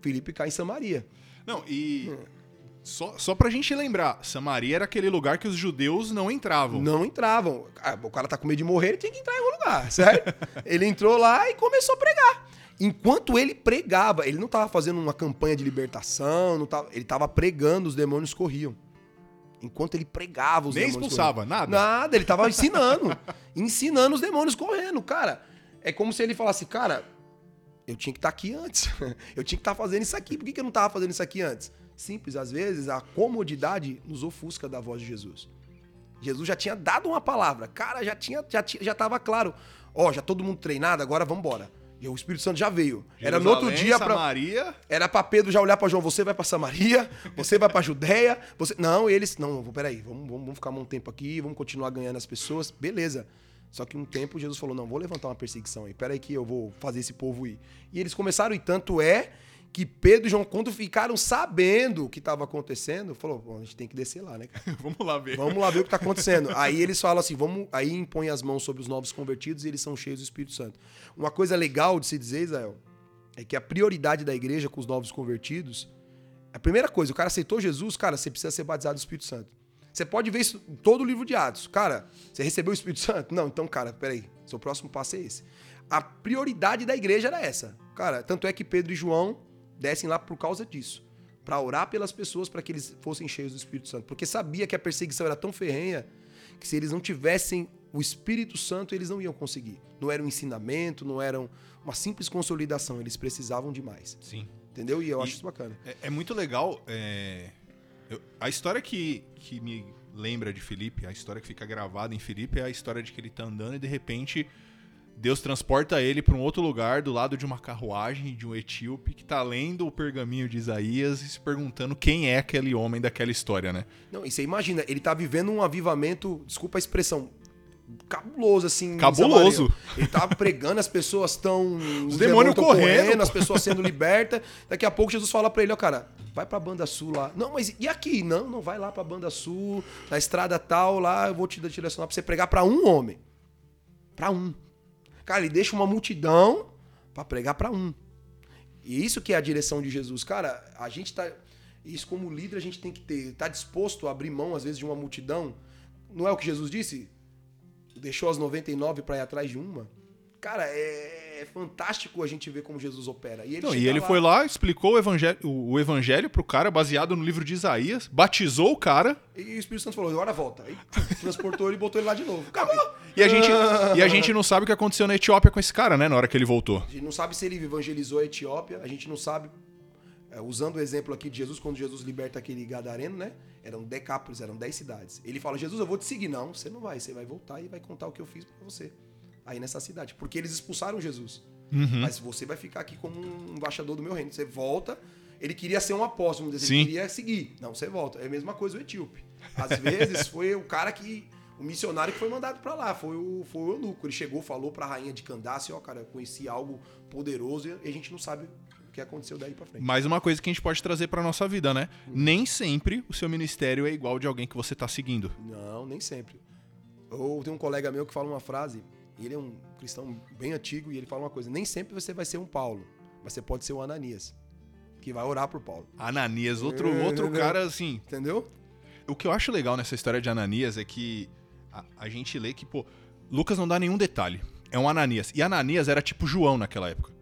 Felipe cai em Samaria. Não, e hum. Só, só pra gente lembrar, Samaria era aquele lugar que os judeus não entravam. Não entravam. Ah, o cara tá com medo de morrer, ele tinha que entrar em algum lugar, certo? ele entrou lá e começou a pregar. Enquanto ele pregava, ele não estava fazendo uma campanha de libertação, não tava, ele estava pregando, os demônios corriam. Enquanto ele pregava, os Nem demônios expulsava, corriam. nada? Nada, ele estava ensinando. ensinando os demônios correndo. Cara, é como se ele falasse, cara, eu tinha que estar tá aqui antes. eu tinha que estar tá fazendo isso aqui. Por que, que eu não estava fazendo isso aqui antes? Simples, às vezes a comodidade nos ofusca da voz de Jesus. Jesus já tinha dado uma palavra, cara, já tinha, já tinha, já estava claro. Ó, oh, já todo mundo treinado, agora vamos embora. E o Espírito Santo já veio. Jerusalém, era no outro dia para Samaria. Era para Pedro já olhar para João, você vai para Samaria, você vai para Judéia, você Não, eles não, peraí, vamos, vamos, vamos ficar um tempo aqui, vamos continuar ganhando as pessoas. Beleza. Só que um tempo Jesus falou: "Não, vou levantar uma perseguição aí. Peraí que eu vou fazer esse povo ir". E eles começaram e tanto é que Pedro e João, quando ficaram sabendo o que estava acontecendo, falou: a gente tem que descer lá, né? vamos lá ver. Vamos lá ver o que está acontecendo. aí eles falam assim: vamos. Aí impõe as mãos sobre os novos convertidos e eles são cheios do Espírito Santo. Uma coisa legal de se dizer, Israel, é que a prioridade da igreja com os novos convertidos. A primeira coisa, o cara aceitou Jesus, cara, você precisa ser batizado do Espírito Santo. Você pode ver isso em todo o livro de Atos. Cara, você recebeu o Espírito Santo? Não, então, cara, peraí. Seu próximo passo é esse. A prioridade da igreja era essa. Cara, tanto é que Pedro e João descem lá por causa disso. Para orar pelas pessoas para que eles fossem cheios do Espírito Santo. Porque sabia que a perseguição era tão ferrenha que se eles não tivessem o Espírito Santo, eles não iam conseguir. Não era um ensinamento, não era uma simples consolidação. Eles precisavam de mais. Sim. Entendeu? E eu e acho isso bacana. É, é muito legal. É... Eu, a história que, que me lembra de Felipe, a história que fica gravada em Felipe é a história de que ele tá andando e de repente Deus transporta ele para um outro lugar, do lado de uma carruagem de um etíope que está lendo o pergaminho de Isaías e se perguntando quem é aquele homem daquela história, né? Não, e você imagina, ele está vivendo um avivamento, desculpa a expressão, cabuloso, assim. Cabuloso. Ele tava pregando, as pessoas estão. Os, demônios correndo, correndo as pessoas sendo libertas. Daqui a pouco Jesus fala para ele: ó, cara, vai pra Banda Sul lá. Não, mas e aqui? Não, não vai lá pra Banda Sul, na estrada tal, lá eu vou te direcionar pra você pregar para um homem. Para um. Cara, ele deixa uma multidão para pregar para um. E isso que é a direção de Jesus. Cara, a gente tá. Isso como líder a gente tem que ter. Tá disposto a abrir mão, às vezes, de uma multidão. Não é o que Jesus disse? Deixou as 99 para ir atrás de uma. Cara, é é fantástico a gente ver como Jesus opera. E ele, Não, e ele lá- foi lá, explicou o evangelho, o, o evangelho pro cara, baseado no livro de Isaías, batizou o cara, E o Espírito Santo falou, agora volta. Aí transportou ele e botou ele lá de novo. Acabou. e a, gente, e a gente não sabe o que aconteceu na Etiópia com esse cara, né, na hora que ele voltou. A gente não sabe se ele evangelizou a Etiópia, a gente não sabe. é, usando o exemplo aqui de Jesus, quando Jesus liberta aquele gadareno, né? Eram decápolis, eram 10 cidades. Ele fala: Jesus, eu vou te seguir. Não, você não vai, você vai voltar e vai contar o que eu fiz pra você. Aí nessa cidade. Porque eles expulsaram Jesus. Uhum. Mas você vai ficar aqui como um embaixador do meu reino. Você volta. Ele queria ser um apóstolo, Sim. ele queria seguir. Não, você volta. É a mesma coisa o etíope. Às vezes foi o cara que. O missionário que foi mandado pra lá. Foi o, foi o eunuco. Ele chegou, falou pra rainha de Candace: Ó, cara, eu conheci algo poderoso e a gente não sabe o que aconteceu daí pra frente. Mais uma coisa que a gente pode trazer pra nossa vida, né? Nem sempre o seu ministério é igual de alguém que você tá seguindo. Não, nem sempre. Ou tem um colega meu que fala uma frase, e ele é um cristão bem antigo, e ele fala uma coisa: nem sempre você vai ser um Paulo, mas você pode ser um Ananias, que vai orar por Paulo. Ananias, outro, É, outro entendeu? cara assim. Entendeu? O que eu acho legal nessa história de Ananias é que a, a gente lê que, pô, Lucas não dá nenhum detalhe. É um Ananias. E Ananias era tipo João naquela época.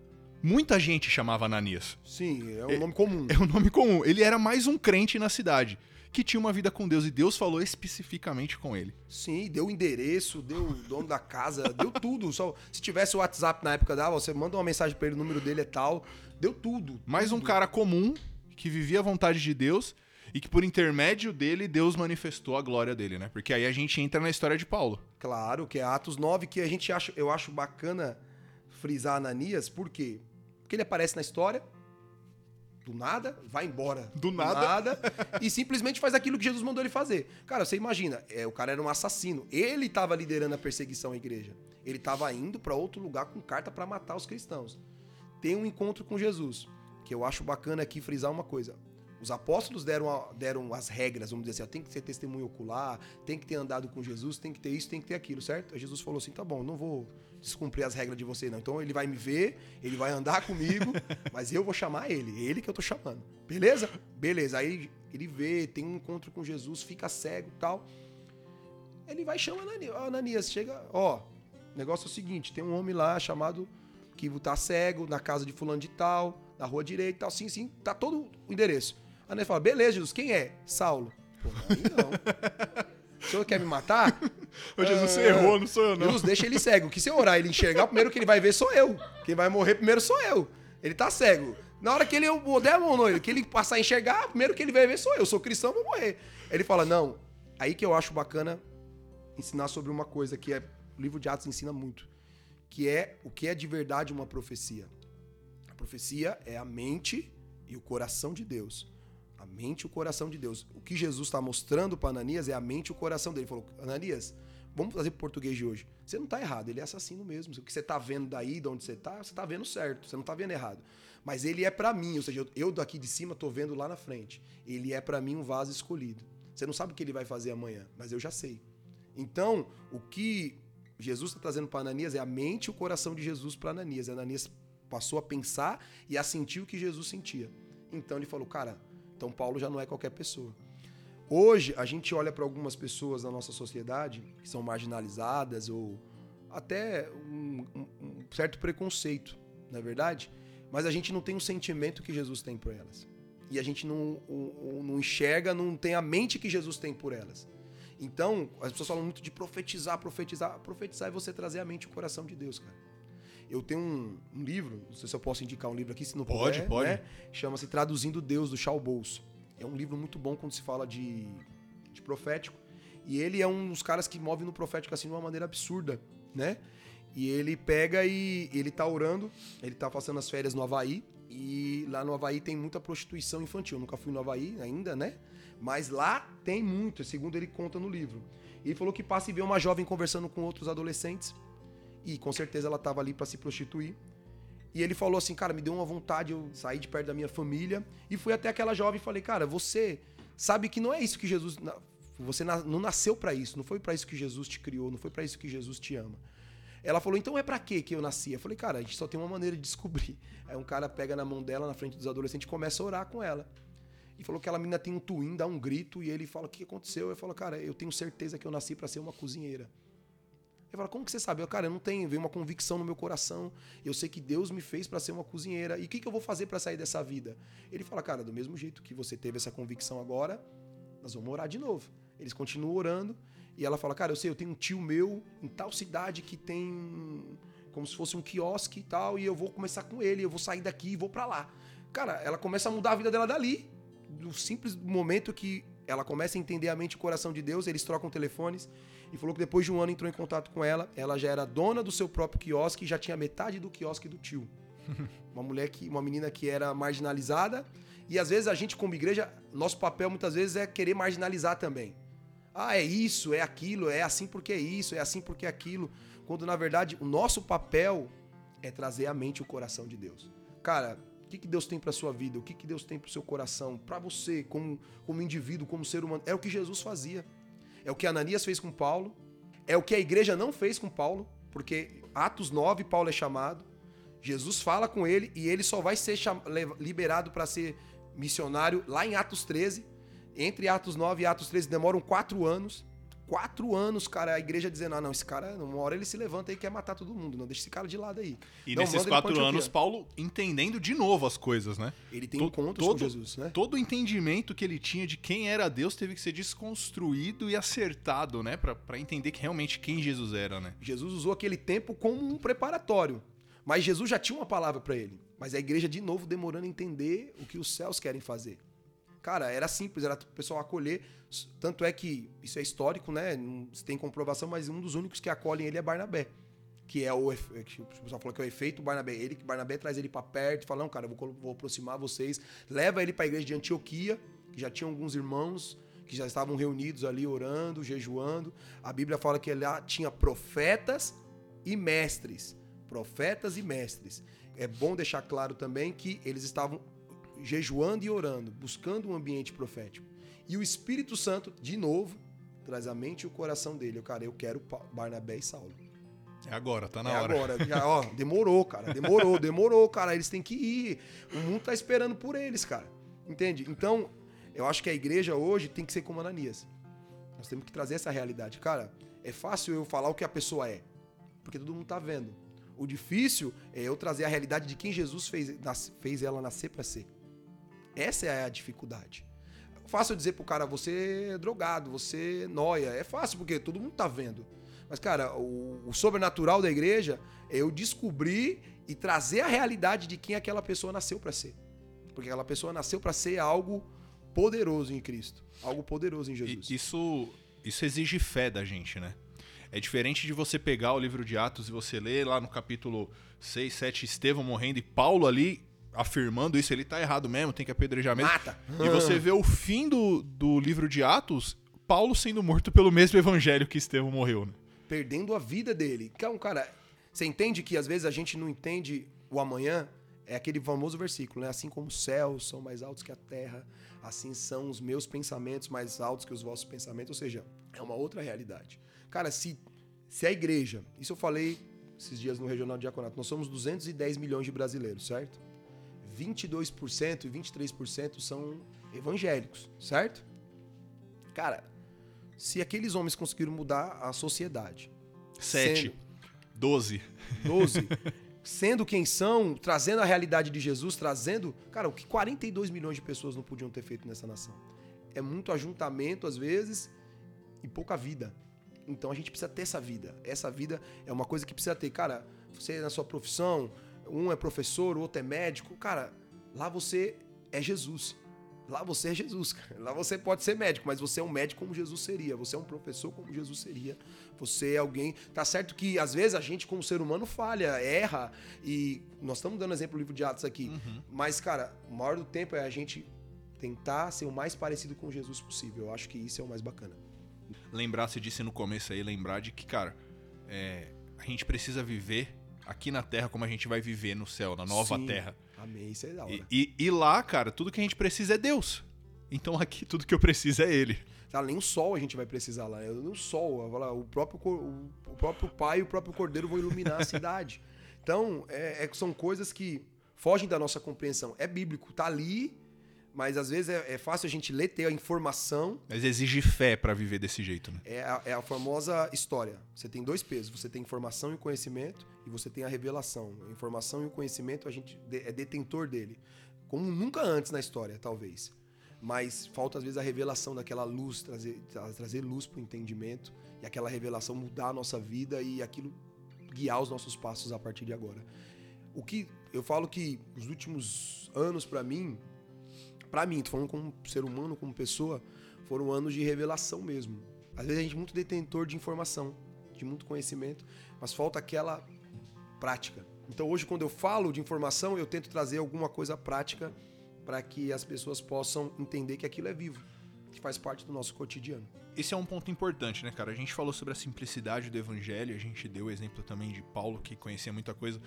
Muita gente chamava Ananias. Sim, é um nome comum. É um nome comum. Ele era mais um crente na cidade, que tinha uma vida com Deus e Deus falou especificamente com ele. Sim, deu o endereço, deu o dono da casa, deu tudo. Só se tivesse o WhatsApp na época da, você manda uma mensagem pra ele, o número dele é tal, deu tudo. Mais um cara comum que vivia a vontade de Deus e que por intermédio dele Deus manifestou a glória dele, né? Porque aí a gente entra na história de Paulo. Claro, que é Atos 9, que a gente acha, eu acho bacana frisar Ananias, por quê? Porque ele aparece na história, do nada, vai embora. Do nada. e simplesmente faz aquilo que Jesus mandou ele fazer. Cara, você imagina, é, o cara era um assassino. Ele estava liderando a perseguição à igreja. Ele estava indo para outro lugar com carta para matar os cristãos. Tem um encontro com Jesus, que eu acho bacana aqui frisar uma coisa. Os apóstolos deram, a- deram as regras, vamos dizer assim, ó, tem que ter testemunho ocular, tem que ter andado com Jesus, tem que ter isso, tem que ter aquilo, certo? Aí Jesus falou assim: tá bom, não vou descumprir as regras de você, não. Então ele vai me ver, ele vai andar comigo, mas eu vou chamar ele, ele que eu tô chamando. Beleza? Beleza. Aí ele vê, tem um encontro com Jesus, fica cego e tal. Ele vai e chama Ananias. Ó, Ananias, chega, ó, o negócio é o seguinte, tem um homem lá chamado que tá cego, na casa de fulano de tal, na rua direita e tal, sim, sim, tá todo o endereço. Ananias fala, beleza, Jesus, quem é? Saulo. Pô, aí não. O senhor quer me matar? Ô, Jesus, você errou, não sou eu, não. Jesus, deixa ele cego. Que se eu orar ele enxergar, o primeiro que ele vai ver sou eu. Quem vai morrer primeiro sou eu. Ele tá cego. Na hora que ele eu der a mão nele, que ele passar a enxergar, o primeiro que ele vai ver sou eu. Eu sou cristão, vou morrer. Ele fala: "Não". Aí que eu acho bacana ensinar sobre uma coisa que é o livro de Atos ensina muito, que é o que é de verdade uma profecia. A profecia é a mente e o coração de Deus. Mente e o coração de Deus. O que Jesus está mostrando para Ananias é a mente e o coração dele. Ele falou: Ananias, vamos trazer para português de hoje. Você não está errado, ele é assassino mesmo. O que você está vendo daí, de onde você está, você está vendo certo, você não está vendo errado. Mas ele é para mim, ou seja, eu- eu daqui de cima estou vendo lá na frente. Ele é para mim um vaso escolhido. Você não sabe o que ele vai fazer amanhã, mas eu já sei. Então, o que Jesus está trazendo para Ananias é a mente e o coração de Jesus para Ananias. Ananias passou a pensar e a sentir o que Jesus sentia. Então ele falou, cara, então Paulo já não é qualquer pessoa. Hoje a gente olha para algumas pessoas na nossa sociedade que são marginalizadas ou até um, um- um certo preconceito, não é verdade? Mas a gente não tem o sentimento que Jesus tem por elas. E a gente não, o- o- não enxerga, não tem a mente que Jesus tem por elas. Então, as pessoas falam muito de profetizar, profetizar. Profetizar é você trazer a mente o coração de Deus, cara. Eu tenho um, um livro, não sei se eu posso indicar um livro aqui, se não Pode, puder, pode. né? Chama-se Traduzindo Deus, do Shaw Bolso. É um livro muito bom quando se fala de, de profético. E ele é um dos caras que move no profético assim de uma maneira absurda, né? E ele pega e ele tá orando, ele tá passando as férias no Havaí, e lá no Havaí tem muita prostituição infantil. Eu nunca fui no Havaí ainda, né? Mas lá tem muito, segundo ele conta no livro. E ele falou que passa e vê uma jovem conversando com outros adolescentes, e com certeza ela tava ali para se prostituir. E ele falou assim, cara, me deu uma vontade, eu saí de perto da minha família e fui até aquela jovem e falei, cara, você sabe que não é isso que Jesus, você não nasceu para isso, não foi para isso que Jesus te criou, não foi para isso que Jesus te ama. Ela falou, então é pra quê que eu nasci? Eu falei, cara, a gente só tem uma maneira de descobrir. Aí um cara pega na mão dela, na frente dos adolescentes, e começa a orar com ela. E falou que aquela menina tem um twin, dá um grito, e ele fala, o que aconteceu? Eu falo, cara, eu tenho certeza que eu nasci pra ser uma cozinheira. Ele fala, como que você sabe? Eu, cara, eu não tenho, veio uma convicção no meu coração. Eu sei que Deus me fez para ser uma cozinheira. E o que, que eu vou fazer para sair dessa vida? Ele fala, cara, do mesmo jeito que você teve essa convicção agora, nós vamos orar de novo. Eles continuam orando. E ela fala, cara, eu sei, eu tenho um tio meu em tal cidade que tem como se fosse um quiosque e tal, e eu vou começar com ele, eu vou sair daqui e vou para lá. Cara, ela começa a mudar a vida dela dali. Do simples momento que ela começa a entender a mente e o coração de Deus, eles trocam telefones e falou que depois de um ano entrou em contato com ela, ela já era dona do seu próprio quiosque e já tinha metade do quiosque do tio. uma mulher que, uma menina que era marginalizada e às vezes a gente como igreja, nosso papel muitas vezes é querer marginalizar também. Ah, é isso, é aquilo, é assim porque é isso, é assim porque é aquilo. Quando na verdade o nosso papel é trazer a mente o coração de Deus. Cara, o que, que Deus tem para sua vida? O que, que Deus tem para o seu coração? Para você, como, como indivíduo, como ser humano? É o que Jesus fazia. É o que Ananias fez com Paulo. É o que a igreja não fez com Paulo. Porque Atos 9, Paulo é chamado. Jesus fala com ele e ele só vai ser liberado para ser missionário lá em Atos 13. Entre Atos 9 e Atos 13 demoram quatro anos. Quatro anos, cara, a igreja dizendo: ah, não, esse cara, uma hora ele se levanta e quer matar todo mundo, não deixa esse cara de lado aí. E não, nesses quatro anos, Paulo entendendo de novo as coisas, né? Ele tem encontros todo, com Jesus, né? Todo o entendimento que ele tinha de quem era Deus teve que ser desconstruído e acertado, né? para entender que realmente quem Jesus era, né? Jesus usou aquele tempo como um preparatório. Mas Jesus já tinha uma palavra para ele. Mas a igreja, de novo, demorando a entender o que os céus querem fazer. Cara, era simples, era o pessoal acolher. Tanto é que isso é histórico, né? Não tem comprovação, mas um dos únicos que acolhem ele é Barnabé. Que é o. Que o pessoal falou que é o efeito Barnabé. Ele, que Barnabé traz ele para perto fala: Não, cara, eu vou, vou aproximar vocês. Leva ele para a igreja de Antioquia, que já tinha alguns irmãos que já estavam reunidos ali orando, jejuando. A Bíblia fala que lá tinha profetas e mestres. Profetas e mestres. É bom deixar claro também que eles estavam jejuando e orando, buscando um ambiente profético. E o Espírito Santo, de novo, traz a mente e o coração dele. Eu, cara, eu quero Barnabé e Saulo. É agora, tá na é hora. agora. Já, ó, demorou, cara. Demorou, demorou, cara. Eles têm que ir. O mundo tá esperando por eles, cara. Entende? Então, eu acho que a igreja hoje tem que ser como Ananias. Nós temos que trazer essa realidade. Cara, é fácil eu falar o que a pessoa é, porque todo mundo tá vendo. O difícil é eu trazer a realidade de quem Jesus fez, fez ela nascer para ser. Essa é a dificuldade. Fácil dizer pro cara, você é drogado, você é noia. É fácil, porque todo mundo tá vendo. Mas, cara, o, o sobrenatural da igreja é eu descobrir e trazer a realidade de quem aquela pessoa nasceu para ser. Porque aquela pessoa nasceu para ser algo poderoso em Cristo. Algo poderoso em Jesus. Isso, isso exige fé da gente, né? É diferente de você pegar o livro de Atos e você ler lá no capítulo 6, 7, Estevão morrendo e Paulo ali afirmando isso, ele tá errado mesmo, tem que apedrejar mesmo. Mata. E você vê o fim do, do livro de Atos, Paulo sendo morto pelo mesmo evangelho que Estevão morreu, né? Perdendo a vida dele. Então, cara, você entende que às vezes a gente não entende o amanhã? É aquele famoso versículo, né? Assim como os céus são mais altos que a terra, assim são os meus pensamentos mais altos que os vossos pensamentos. Ou seja, é uma outra realidade. Cara, se, se a igreja, isso eu falei esses dias no Regional Diaconato, nós somos 210 milhões de brasileiros, certo? 22% e 23% são evangélicos, certo? Cara, se aqueles homens conseguiram mudar a sociedade. 7. 12. 12. sendo quem são, trazendo a realidade de Jesus, trazendo. Cara, o que 42 milhões de pessoas não podiam ter feito nessa nação? É muito ajuntamento, às vezes, e pouca vida. Então a gente precisa ter essa vida. Essa vida é uma coisa que precisa ter. Cara, você na sua profissão, um é professor, o outro é médico. Cara, lá você é Jesus. Lá você é Jesus, cara. Lá você pode ser médico, mas você é um médico como Jesus seria. Você é um professor como Jesus seria. Você é alguém. Tá certo que às vezes a gente, como ser humano, falha, erra. E nós estamos dando exemplo do livro de Atos aqui. Uhum. Mas, cara, o maior do tempo é a gente tentar ser o mais parecido com Jesus possível. Eu acho que isso é o mais bacana. Lembrar, você disse no começo aí, lembrar de que, cara, é, a gente precisa viver aqui na Terra como a gente vai viver no céu, na nova Sim. Terra. Amém, isso é da hora. E, e, e, lá, cara, tudo que a gente precisa é Deus. Então aqui tudo que eu preciso é Ele. Tá, nem o sol a gente vai precisar lá. Nem o sol. O próprio, o próprio pai e o próprio cordeiro vão iluminar a cidade. Então, é, é, são coisas que fogem da nossa compreensão. É bíblico, tá ali, Mas às vezes é, é fácil a gente ler, ter a informação. Mas exige fé pra viver desse jeito, né? É a, é a famosa história. Você tem dois pesos. Você tem informação e conhecimento e você tem a revelação. A informação e o conhecimento a gente é detentor dele. Como nunca antes na história, talvez. Mas falta às vezes a revelação daquela luz, trazer, tra- trazer luz pro entendimento e aquela revelação mudar a nossa vida e aquilo guiar os nossos passos a partir de agora. O que eu falo que os últimos anos pra mim, pra mim, tô falando como ser humano, como pessoa, foram anos de revelação mesmo. Às vezes a gente é muito detentor de informação, de muito conhecimento, mas falta aquela prática. Então hoje quando eu falo de informação, eu tento trazer alguma coisa prática para que as pessoas possam entender que aquilo é vivo, que faz parte do nosso cotidiano. Esse é um ponto importante, né, cara? A gente falou sobre a simplicidade do evangelho, a gente deu o exemplo também de Paulo, que conhecia muita coisa.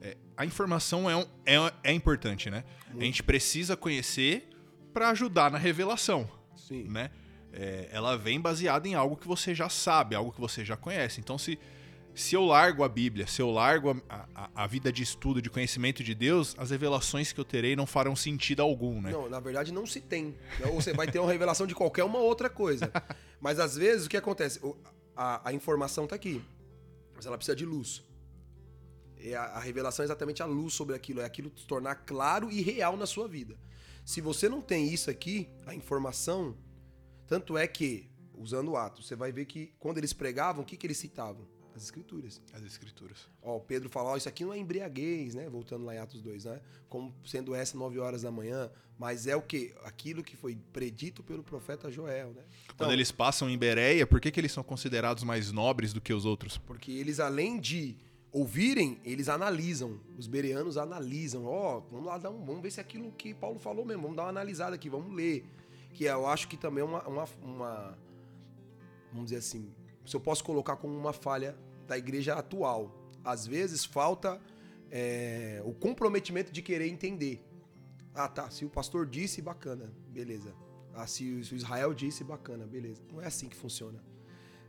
É, a informação é, um- é, é importante, né? A gente precisa conhecer pra ajudar na revelação, Sim. né? É, ela vem baseada em algo que você já sabe, algo que você já conhece. Então, se, se eu largo a Bíblia, se eu largo a, a, a vida de estudo, de conhecimento de Deus, as revelações que eu terei não farão sentido algum, né? Não, na verdade não se tem. Ou você vai ter uma revelação de qualquer uma outra coisa. Mas às vezes o que acontece? A, a informação tá aqui, mas ela precisa de luz. E a, a revelação é exatamente a luz sobre aquilo, é aquilo se tornar claro e real na sua vida. Se você não tem isso aqui, a informação, tanto é que, usando Atos, você vai ver que quando eles pregavam, o que, que eles citavam? As escrituras. As escrituras. Ó, o Pedro fala, ó, isso aqui não é embriaguez, né? Voltando lá em Atos 2, né? Como sendo essa 9 horas da manhã, mas é o quê? Aquilo que foi predito pelo profeta Joel, né? Então, Quando eles passam em Bereia, por que, que eles são considerados mais nobres do que os outros? Porque eles, além de ouvirem, eles analisam. Os bereanos analisam. Ó, vamos lá, dar um, vamos ver se é aquilo que Paulo falou mesmo. Vamos dar uma analisada aqui, vamos ler. Que eu acho que também é uma, uma, uma- Vamos dizer assim. Se eu posso colocar como uma falha da igreja atual. Às vezes falta é, o comprometimento de querer entender. Ah, tá. Se o pastor disse, bacana, beleza. Ah, se o Israel disse, bacana, beleza. Não é assim que funciona.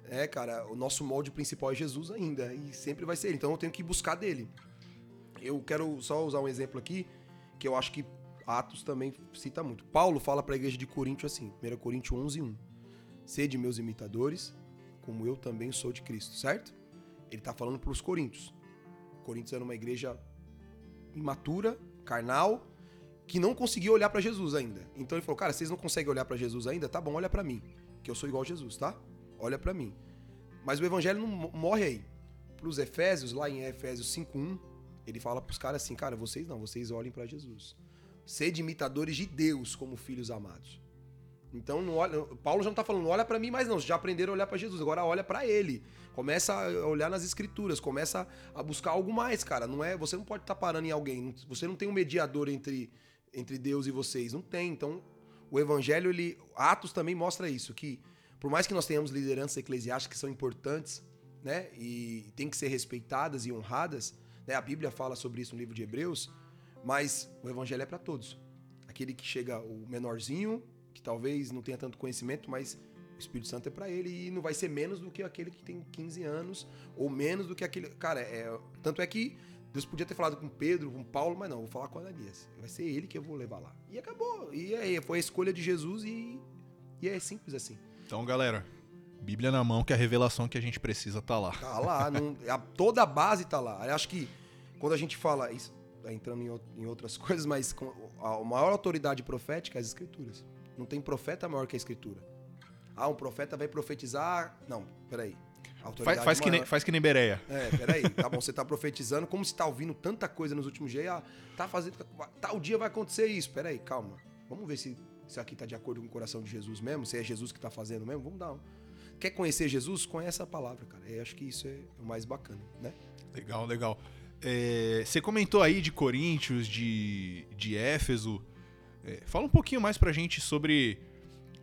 É, cara, o nosso molde principal é Jesus ainda, e sempre vai ser. Então eu tenho que buscar dele. Eu quero só usar um exemplo aqui, que eu acho que Atos também cita muito. Paulo fala para a igreja de Coríntio assim, 1 Coríntios 11, 1. Sede meus imitadores, como eu também sou de Cristo, certo? Ele tá falando para os coríntios. Coríntios era uma igreja imatura, carnal, que não conseguia olhar para Jesus ainda. Então ele falou: "Cara, vocês não conseguem olhar para Jesus ainda? Tá bom, olha para mim, que eu sou igual a Jesus, tá? Olha para mim". Mas o evangelho não mo- morre aí. Para os Efésios, lá em Efésios 5:1, ele fala para os caras assim: "Cara, vocês não, vocês olhem para Jesus. Sede imitadores de Deus como filhos amados". Então, não olha, Paulo já não tá falando, olha para mim mais não, vocês já aprenderam a olhar para Jesus, agora olha para ele. Começa a olhar nas escrituras, começa a buscar algo mais, cara. Não é, você não pode estar parando em alguém, você não tem um mediador entre entre Deus e vocês, não tem. Então, o evangelho ele Atos também mostra isso, que por mais que nós tenhamos lideranças eclesiásticas que são importantes, né, e tem que ser respeitadas e honradas, né? A Bíblia fala sobre isso no livro de Hebreus, mas o evangelho é para todos. Aquele que chega o menorzinho, que talvez não tenha tanto conhecimento, mas o Espírito Santo é para ele e não vai ser menos do que aquele que tem 15 anos ou menos do que aquele, cara, é, tanto é que Deus podia ter falado com Pedro, com Paulo, mas não, vou falar com Ananias. Vai ser ele que eu vou levar lá. E acabou. E aí foi a escolha de Jesus e, e é simples assim. Então, galera, Bíblia na mão, que a revelação que a gente precisa tá lá. Tá lá, não- a- toda a base tá lá. Eu acho que quando a gente fala isso, tá entrando em, em outras coisas, mas com- a a maior autoridade profética é as escrituras. Não tem profeta maior que a escritura. Ah, um profeta vai profetizar. Não, peraí. Faz, faz que nem, faz que nem Bereia. É, peraí, tá bom, você tá profetizando, como se tá ouvindo tanta coisa nos últimos dias, ah, tá fazendo. Tal dia vai acontecer isso. Peraí, calma. Vamos ver se isso aqui tá de acordo com o coração de Jesus mesmo, se é Jesus que tá fazendo mesmo. Vamos dar um. Quer conhecer Jesus? Conhece a palavra, cara. Eu acho que isso é o mais bacana, né? Legal, legal. É, você comentou aí de Coríntios, de, de Éfeso. É, fala um pouquinho mais pra gente sobre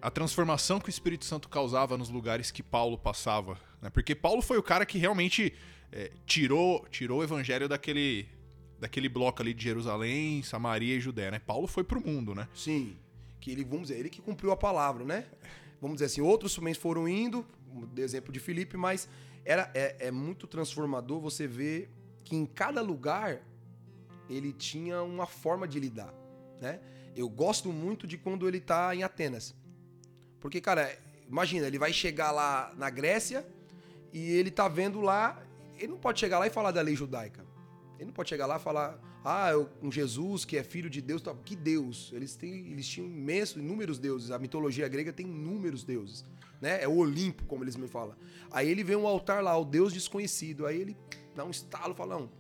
a transformação que o Espírito Santo causava nos lugares que Paulo passava. Né? Porque Paulo foi o cara que realmente é, tirou, tirou o evangelho daquele, daquele bloco ali de Jerusalém, Samaria e Judéia. Né? Paulo foi pro mundo, né? Sim. Que ele, vamos dizer, ele que cumpriu a palavra, né? Vamos dizer assim, outros também foram indo, exemplo de Filipe, mas era, é, é muito transformador você ver que em cada lugar ele tinha uma forma de lidar, né? eu gosto muito de quando ele tá em Atenas. Porque, cara, imagina, ele vai chegar lá na Grécia e ele tá vendo lá. Ele não pode chegar lá e falar da lei judaica. Ele não pode chegar lá e falar, ah, um Jesus que é filho de Deus. Que Deus? Eles, têm, eles tinham imensos, inúmeros deuses. A mitologia grega tem inúmeros deuses. Né? É o Olimpo, como eles me falam. Aí ele vê um altar lá, o Deus desconhecido. Aí ele dá um estalo fala, não,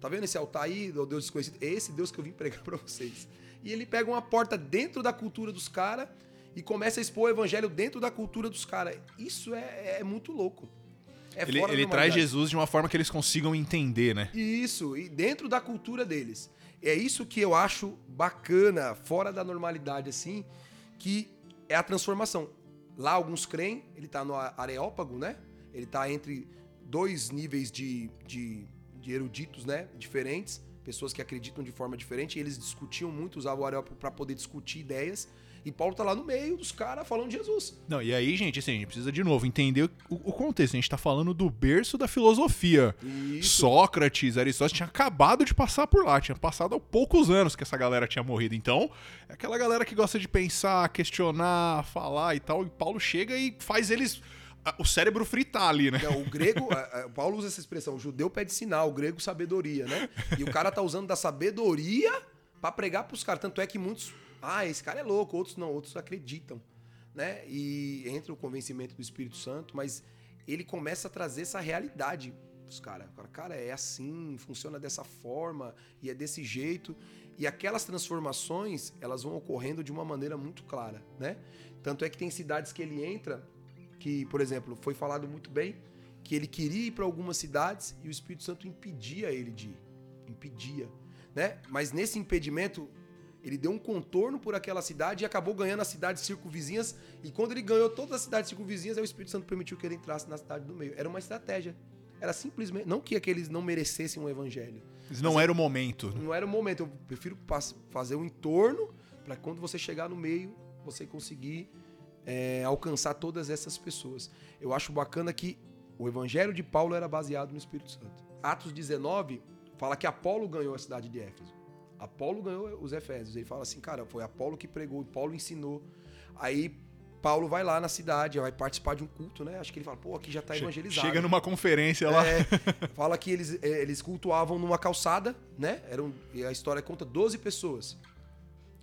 tá vendo esse altar aí, o Deus desconhecido? É esse Deus que eu vim pregar para vocês. E ele pega uma porta dentro da cultura dos caras e começa a expor o evangelho dentro da cultura dos caras. Isso é, é muito louco. É ele ele traz Jesus de uma forma que eles consigam entender, né? Isso, e dentro da cultura deles. É isso que eu acho bacana, fora da normalidade, assim, que é a transformação. Lá alguns creem, ele tá no areópago, né? Ele tá entre dois níveis de, de, de eruditos, né? Diferentes, pessoas que acreditam de forma diferente, e eles discutiam muito, usavam o areópago para poder discutir ideias. E Paulo tá lá no meio dos caras falando de Jesus. Não, e aí, gente, assim, a gente precisa de novo entender o, o contexto. A gente tá falando do berço da filosofia. Isso. Sócrates, Aristóteles tinha acabado de passar por lá, tinha passado há poucos anos que essa galera tinha morrido. Então, é aquela galera que gosta de pensar, questionar, falar e tal. E Paulo chega e faz eles o cérebro fritar ali, né? Não, o grego, o Paulo usa essa expressão, o judeu pede sinal, o grego sabedoria, né? E o cara tá usando da sabedoria para pregar pros caras. Tanto é que muitos ah, esse cara é louco, outros não, outros acreditam, né? E entra o convencimento do Espírito Santo, mas ele começa a trazer essa realidade os caras. Cara, é assim, funciona dessa forma e é desse jeito. E aquelas transformações, elas vão ocorrendo de uma maneira muito clara, né? Tanto é que tem cidades que ele entra, que, por exemplo, foi falado muito bem, que ele queria ir para algumas cidades e o Espírito Santo impedia ele de ir. Impedia, né? Mas nesse impedimento, ele deu um contorno por aquela cidade e acabou ganhando as cidades circunvizinhas. E quando ele ganhou todas as cidades circunvizinhas, o Espírito Santo permitiu que ele entrasse na cidade do meio. Era uma estratégia. Era simplesmente. Não que aqueles não merecessem um evangelho. Mas não era o momento. Não era o momento. Eu prefiro fazer o um entorno para quando você chegar no meio, você conseguir é, alcançar todas essas pessoas. Eu acho bacana que o evangelho de Paulo era baseado no Espírito Santo. Atos 19 fala que Apolo ganhou a cidade de Éfeso. Apolo ganhou os Efésios. Ele fala assim, cara, foi Apolo que pregou, Paulo ensinou. Aí Paulo vai lá na cidade, vai participar de um culto, né? Acho que ele fala, pô, aqui já tá evangelizado. Chega numa conferência lá. É, fala que eles, é, eles cultuavam numa calçada, né? Eram, e a história conta 12 pessoas.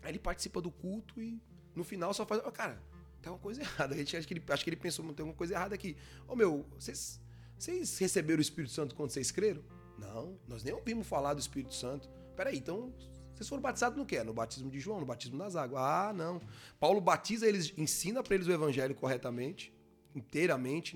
Aí ele participa do culto e no final só faz. Oh, cara, tem uma coisa errada. A gente acha que ele, acho que ele pensou, tem alguma coisa errada aqui. Ô oh, meu, vocês, vocês receberam o Espírito Santo quando vocês creram? Não, nós nem ouvimos falar do Espírito Santo. Peraí, então vocês foram batizados no quê? No batismo de João, no batismo nas águas. Ah, não. Paulo batiza eles, ensina para eles o evangelho corretamente, inteiramente,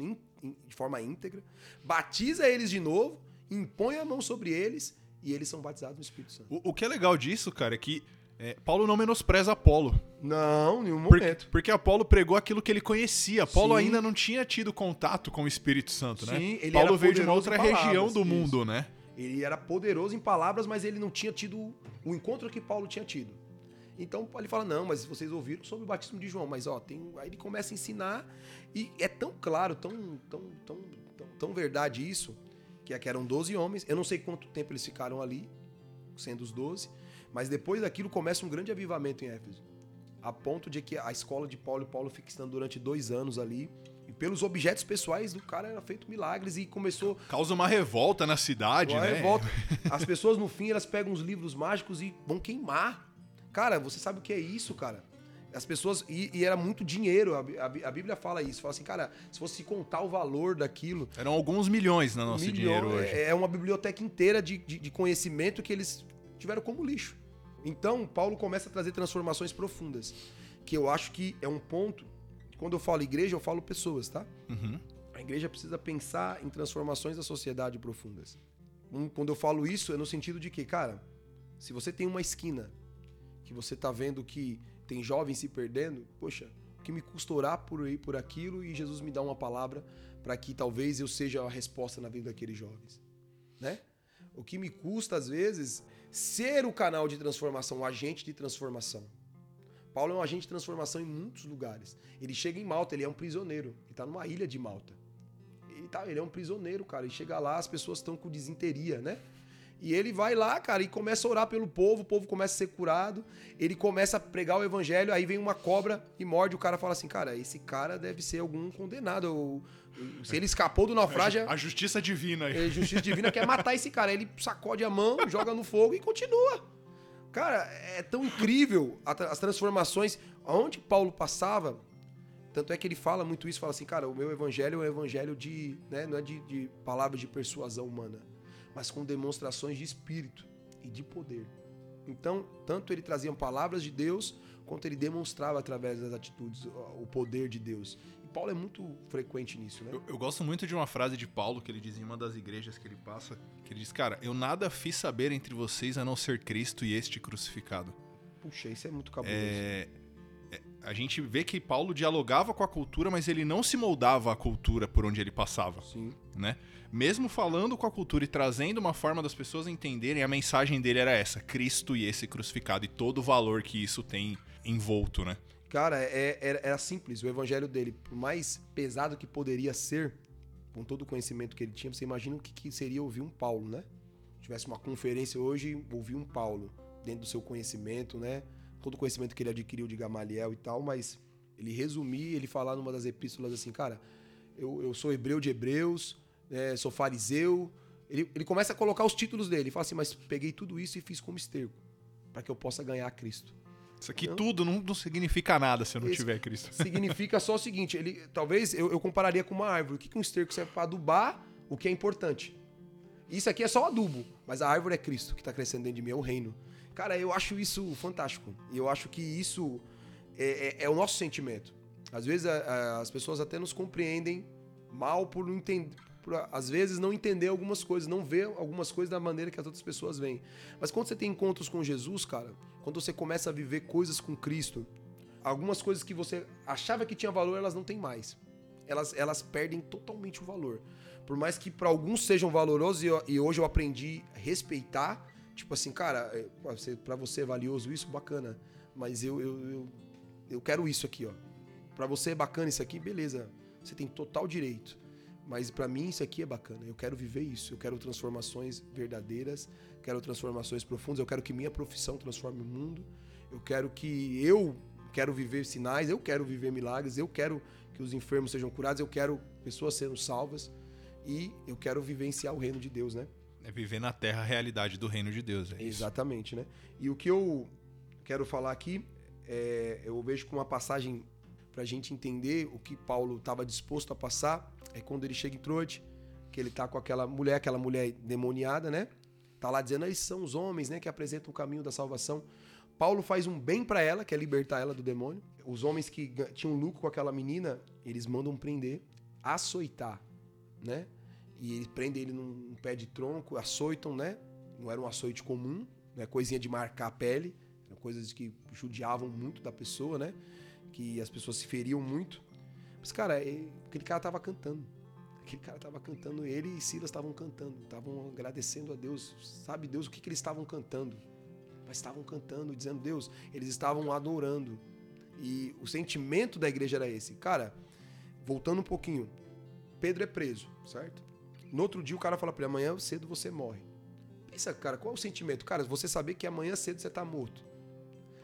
de forma íntegra. Batiza eles de novo, impõe a mão sobre eles e eles são batizados no Espírito Santo. O, o que é legal disso, cara, é que é, Paulo não menospreza Apolo. Não, nenhum momento. Porque, porque Apolo pregou aquilo que ele conhecia. Sim. ainda não tinha tido contato com o Espírito Santo, né? Sim, ele Paulo veio de uma outra região do mundo, né? Ele era poderoso em palavras, mas ele não tinha tido o encontro que Paulo tinha tido. Então ele fala: não, mas vocês ouviram sobre o batismo de João, mas ó, tem. Aí ele começa a ensinar, e é tão claro, tão, tão, tão, tão, tão verdade isso, que, é que eram 12 homens. Eu não sei quanto tempo eles ficaram ali, sendo os 12, mas depois daquilo começa um grande avivamento em Éfeso. A ponto de que a escola de Paulo e Paulo fica estando durante dois anos ali pelos objetos pessoais do cara era feito milagres e começou. Causa uma revolta na cidade, uma né? Revolta. As pessoas, no fim, elas pegam os livros mágicos e vão queimar. Cara, você sabe o que é isso, cara? As pessoas. E, e era muito dinheiro. A, a, a, Bíblia fala isso. Fala assim, cara, se fosse contar o valor daquilo. Eram alguns milhões no nosso milhão, dinheiro hoje. É, é uma biblioteca inteira de, de, de conhecimento que eles tiveram como lixo. Então, Paulo começa a trazer transformações profundas. Que eu acho que é um ponto quando eu falo igreja, eu falo pessoas, tá? Uhum. A igreja precisa pensar em transformações da sociedade profundas. Quando eu falo isso, é no sentido de que, cara, se você tem uma esquina que você tá vendo que tem jovens se perdendo, poxa, o que me custa orar por aí, por aquilo e Jesus me dá uma palavra para que talvez eu seja a resposta na vida daqueles jovens, né? O que me custa às vezes ser o canal de transformação, o agente de transformação. Paulo é um agente de transformação em muitos lugares. Ele chega em Malta, ele é um prisioneiro. Ele está numa ilha de Malta. Ele, tá, ele é um prisioneiro, cara. Ele chega lá, as pessoas estão com desinteria, né? E ele vai lá, cara, e começa a orar pelo povo, o povo começa a ser curado, ele começa a pregar o evangelho, aí vem uma cobra e morde, o cara fala assim, cara, esse cara deve ser algum condenado. Ou, se ele escapou do naufrágio. A justiça divina aí. A justiça divina quer matar esse cara. Aí ele sacode a mão, joga no fogo e continua. Cara, é tão incrível as transformações. Onde Paulo passava, tanto é que ele fala muito isso, fala assim, cara, o meu evangelho é um evangelho de, né, não é de, de palavras de persuasão humana mas com demonstrações de espírito e de poder. Então, tanto ele trazia palavras de Deus, quanto ele demonstrava através das atitudes o poder de Deus. Paulo é muito frequente nisso, né? Eu, eu, gosto muito de uma frase de Paulo que ele diz em uma das igrejas que ele passa, que ele diz, cara, eu nada fiz saber entre vocês a não ser Cristo e este crucificado. Puxa, isso é muito cabuloso. É, é, a gente vê que Paulo dialogava com a cultura, mas ele não se moldava à cultura por onde ele passava. Sim. Né? Mesmo falando com a cultura e trazendo uma forma das pessoas entenderem, a mensagem dele era essa: Cristo e esse crucificado, e todo o valor que isso tem envolto, né? Cara, é, era, era simples. O evangelho dele, por mais pesado que poderia ser, com todo o conhecimento que ele tinha, você imagina o que, que seria ouvir um Paulo, né? Se tivesse uma conferência hoje, ouvir um Paulo, dentro do seu conhecimento, né? todo o conhecimento que ele adquiriu de Gamaliel e tal, mas ele resumir, ele falar numa das epístolas assim, cara, eu, eu sou hebreu de hebreus, é, sou fariseu. Ele, ele começa a colocar os títulos dele. Ele fala assim, mas peguei tudo isso e fiz como esterco, para que eu possa ganhar Cristo. Isso aqui tudo não, não, significa nada se eu não tiver Cristo. Significa só o seguinte: ele, talvez eu, eu compararia com uma árvore. O que, que um esterco serve para adubar o que é importante? Isso aqui é só adubo, mas a árvore é Cristo que está crescendo dentro de mim, é o reino. Cara, eu acho isso fantástico. E eu acho que isso é, é, é o nosso sentimento. Às vezes a, a, as pessoas até nos compreendem mal por não entender. Por, às vezes não entender algumas coisas, não ver algumas coisas da maneira que as outras pessoas veem. Mas quando você tem encontros com Jesus, cara, quando você começa a viver coisas com Cristo, algumas coisas que você achava que tinha valor, elas não têm mais. Elas, elas perdem totalmente o valor. Por mais que para alguns sejam valorosos, e, e hoje eu aprendi a respeitar, Tipo assim, cara, é, para você é valioso isso, bacana. Mas eu, eu, eu, eu quero isso aqui, ó. Para você é bacana isso aqui, beleza. Você tem total direito. Mas para mim isso aqui é bacana. Eu quero viver isso. Eu quero transformações verdadeiras. Quero transformações profundas. Eu quero que minha profissão transforme o mundo. Eu quero que eu quero viver sinais. Eu quero viver milagres. Eu quero que os enfermos sejam curados. Eu quero pessoas sendo salvas. E eu quero vivenciar o reino de Deus, né? É viver na terra a realidade do reino de Deus. É Exatamente, né? E o que eu quero falar aqui, é, eu vejo com uma passagem para a gente entender o que Paulo estava disposto a passar, é quando ele chega em Troade, que ele tá com aquela mulher, aquela mulher demoniada, né? Tá lá dizendo, eles são os homens, né, que apresentam o caminho da salvação. Paulo faz um bem para ela, que é libertar ela do demônio. Os homens que tinham lucro com aquela menina, eles mandam prender, açoitar, né? e eles prendem ele num pé de tronco, açoitam, né? Não era um açoite comum, né? Coisinha de marcar a pele, coisas que judiavam muito da pessoa, né? Que as pessoas se feriam muito. Mas, cara, ele, aquele cara tava cantando. Aquele cara tava cantando, ele e Silas estavam cantando, estavam agradecendo a Deus. Sabe Deus o que, que eles estavam cantando? Mas estavam cantando, dizendo Deus, eles estavam adorando. E o sentimento da igreja era esse. Cara, voltando um pouquinho, Pedro é preso, certo? No outro dia o cara fala para ele, amanhã cedo você morre. Pensa, cara, qual é o sentimento? Cara, você saber que amanhã cedo você tá morto.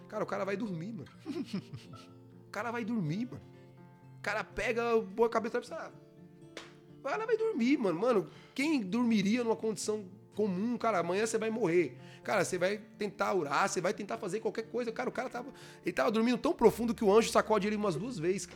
Cara, o cara vai dormir, mano. cara vai dormir, mano. O cara pega, boa cabeça e pensa, o cara vai dormir, mano. Mano, quem dormiria numa condição comum, cara, amanhã você vai morrer. Cara, você vai tentar orar, você vai tentar fazer qualquer coisa. Cara, o cara tava. Ele tava dormindo tão profundo que o anjo sacode ele umas duas vezes.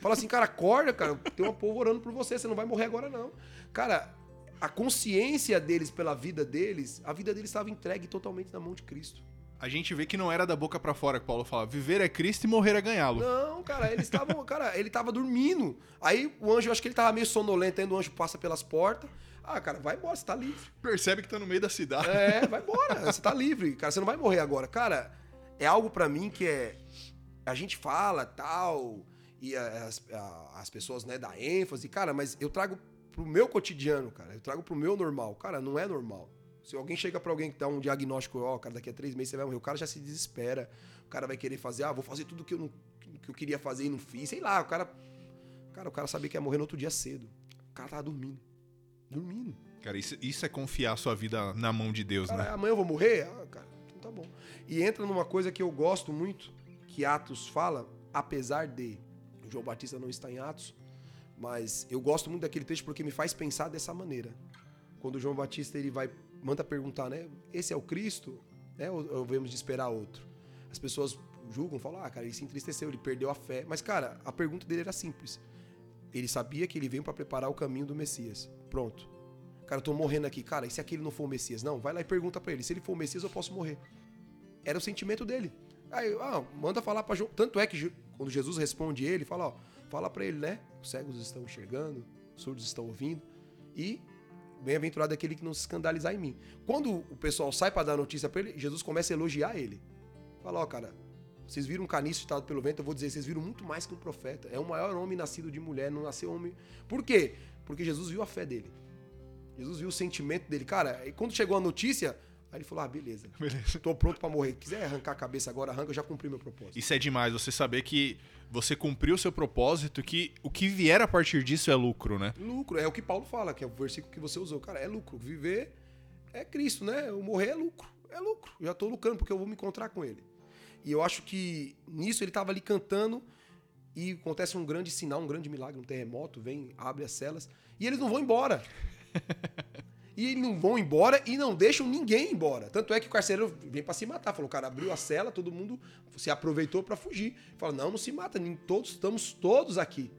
Fala assim, cara, acorda, cara. Tem uma povo orando por você, você não vai morrer agora, não. Cara, a consciência deles pela vida deles, a vida deles estava entregue totalmente na mão de Cristo. A gente vê que não era da boca para fora que Paulo fala, viver é Cristo e morrer é ganhá-lo. Não, cara, eles estavam, cara, ele tava dormindo. Aí o anjo, eu acho que ele tava meio sonolento, ainda o anjo passa pelas portas. Ah, cara, vai embora, você tá livre. Percebe que tá no meio da cidade. É, vai embora, você tá livre. Cara, você não vai morrer agora. Cara, é algo para mim que é. A gente fala tal, e as, as pessoas, né, dá ênfase, cara, mas eu trago pro meu cotidiano, cara. Eu trago pro meu normal. Cara, não é normal. Se alguém chega para alguém que dá um diagnóstico, ó, oh, cara, daqui a três meses você vai morrer, o cara já se desespera. O cara vai querer fazer, ah, vou fazer tudo que eu, não, que eu queria fazer e não fiz. Sei lá, o cara. Cara, o cara sabia que ia morrer no outro dia cedo. O cara tava dormindo. Dormindo. Cara, isso, isso é confiar a sua vida na mão de Deus, Cara, né? amanhã eu vou morrer? Ah, cara, então tá bom. E entra numa coisa que eu gosto muito, que Atos fala, apesar de. O João Batista não está em Atos, mas eu gosto muito daquele texto porque me faz pensar dessa maneira. Quando o João Batista ele vai manda perguntar, né? Esse é o Cristo, né? Ou, ou devemos de esperar outro? As pessoas julgam, falam, ah, cara, ele se entristeceu, ele perdeu a fé. Mas, cara, a pergunta dele era simples. Ele sabia que ele veio para preparar o caminho do Messias. Pronto. Cara, eu tô morrendo aqui. Cara, e se aquele não for o Messias? Não, vai lá e pergunta para ele. Se ele for o Messias, eu posso morrer. Era o sentimento dele. Aí, ah, manda falar para João. Tanto é que quando Jesus responde ele, fala, ó, fala para ele, né? Os cegos estão enxergando, os surdos estão ouvindo e bem-aventurado aquele que não se escandalizar em mim. Quando o pessoal sai para dar notícia para ele, Jesus começa a elogiar ele. Fala, ó, cara, vocês viram um caniço ditado pelo vento, eu vou dizer, vocês viram muito mais que um profeta. É o maior homem nascido de mulher, não nasceu homem. Por quê? Porque Jesus viu a fé dele. Jesus viu o sentimento dele. Cara, e quando chegou a notícia, aí ele falou: ah, beleza. Beleza. Tô pronto pra morrer. Quiser arrancar a cabeça agora, arranca, eu já cumpri meu propósito. Isso é demais, você saber que você cumpriu o seu propósito, que o que vier a partir disso é lucro, né? Lucro, é o que Paulo fala, que é o versículo que você usou. Cara, é lucro. Viver é Cristo, né? O morrer é lucro. É lucro. Eu já tô lucrando porque eu vou me encontrar com ele. E eu acho que nisso ele tava ali cantando e acontece um grande sinal, um grande milagre, um terremoto, vem, abre as celas e eles não vão embora. E eles não vão embora e não deixam ninguém embora. Tanto é que o carcereiro vem pra se matar. Falou, cara, abriu a cela, todo mundo se aproveitou pra fugir. Fala, não, não se mata, nem todos estamos todos aqui.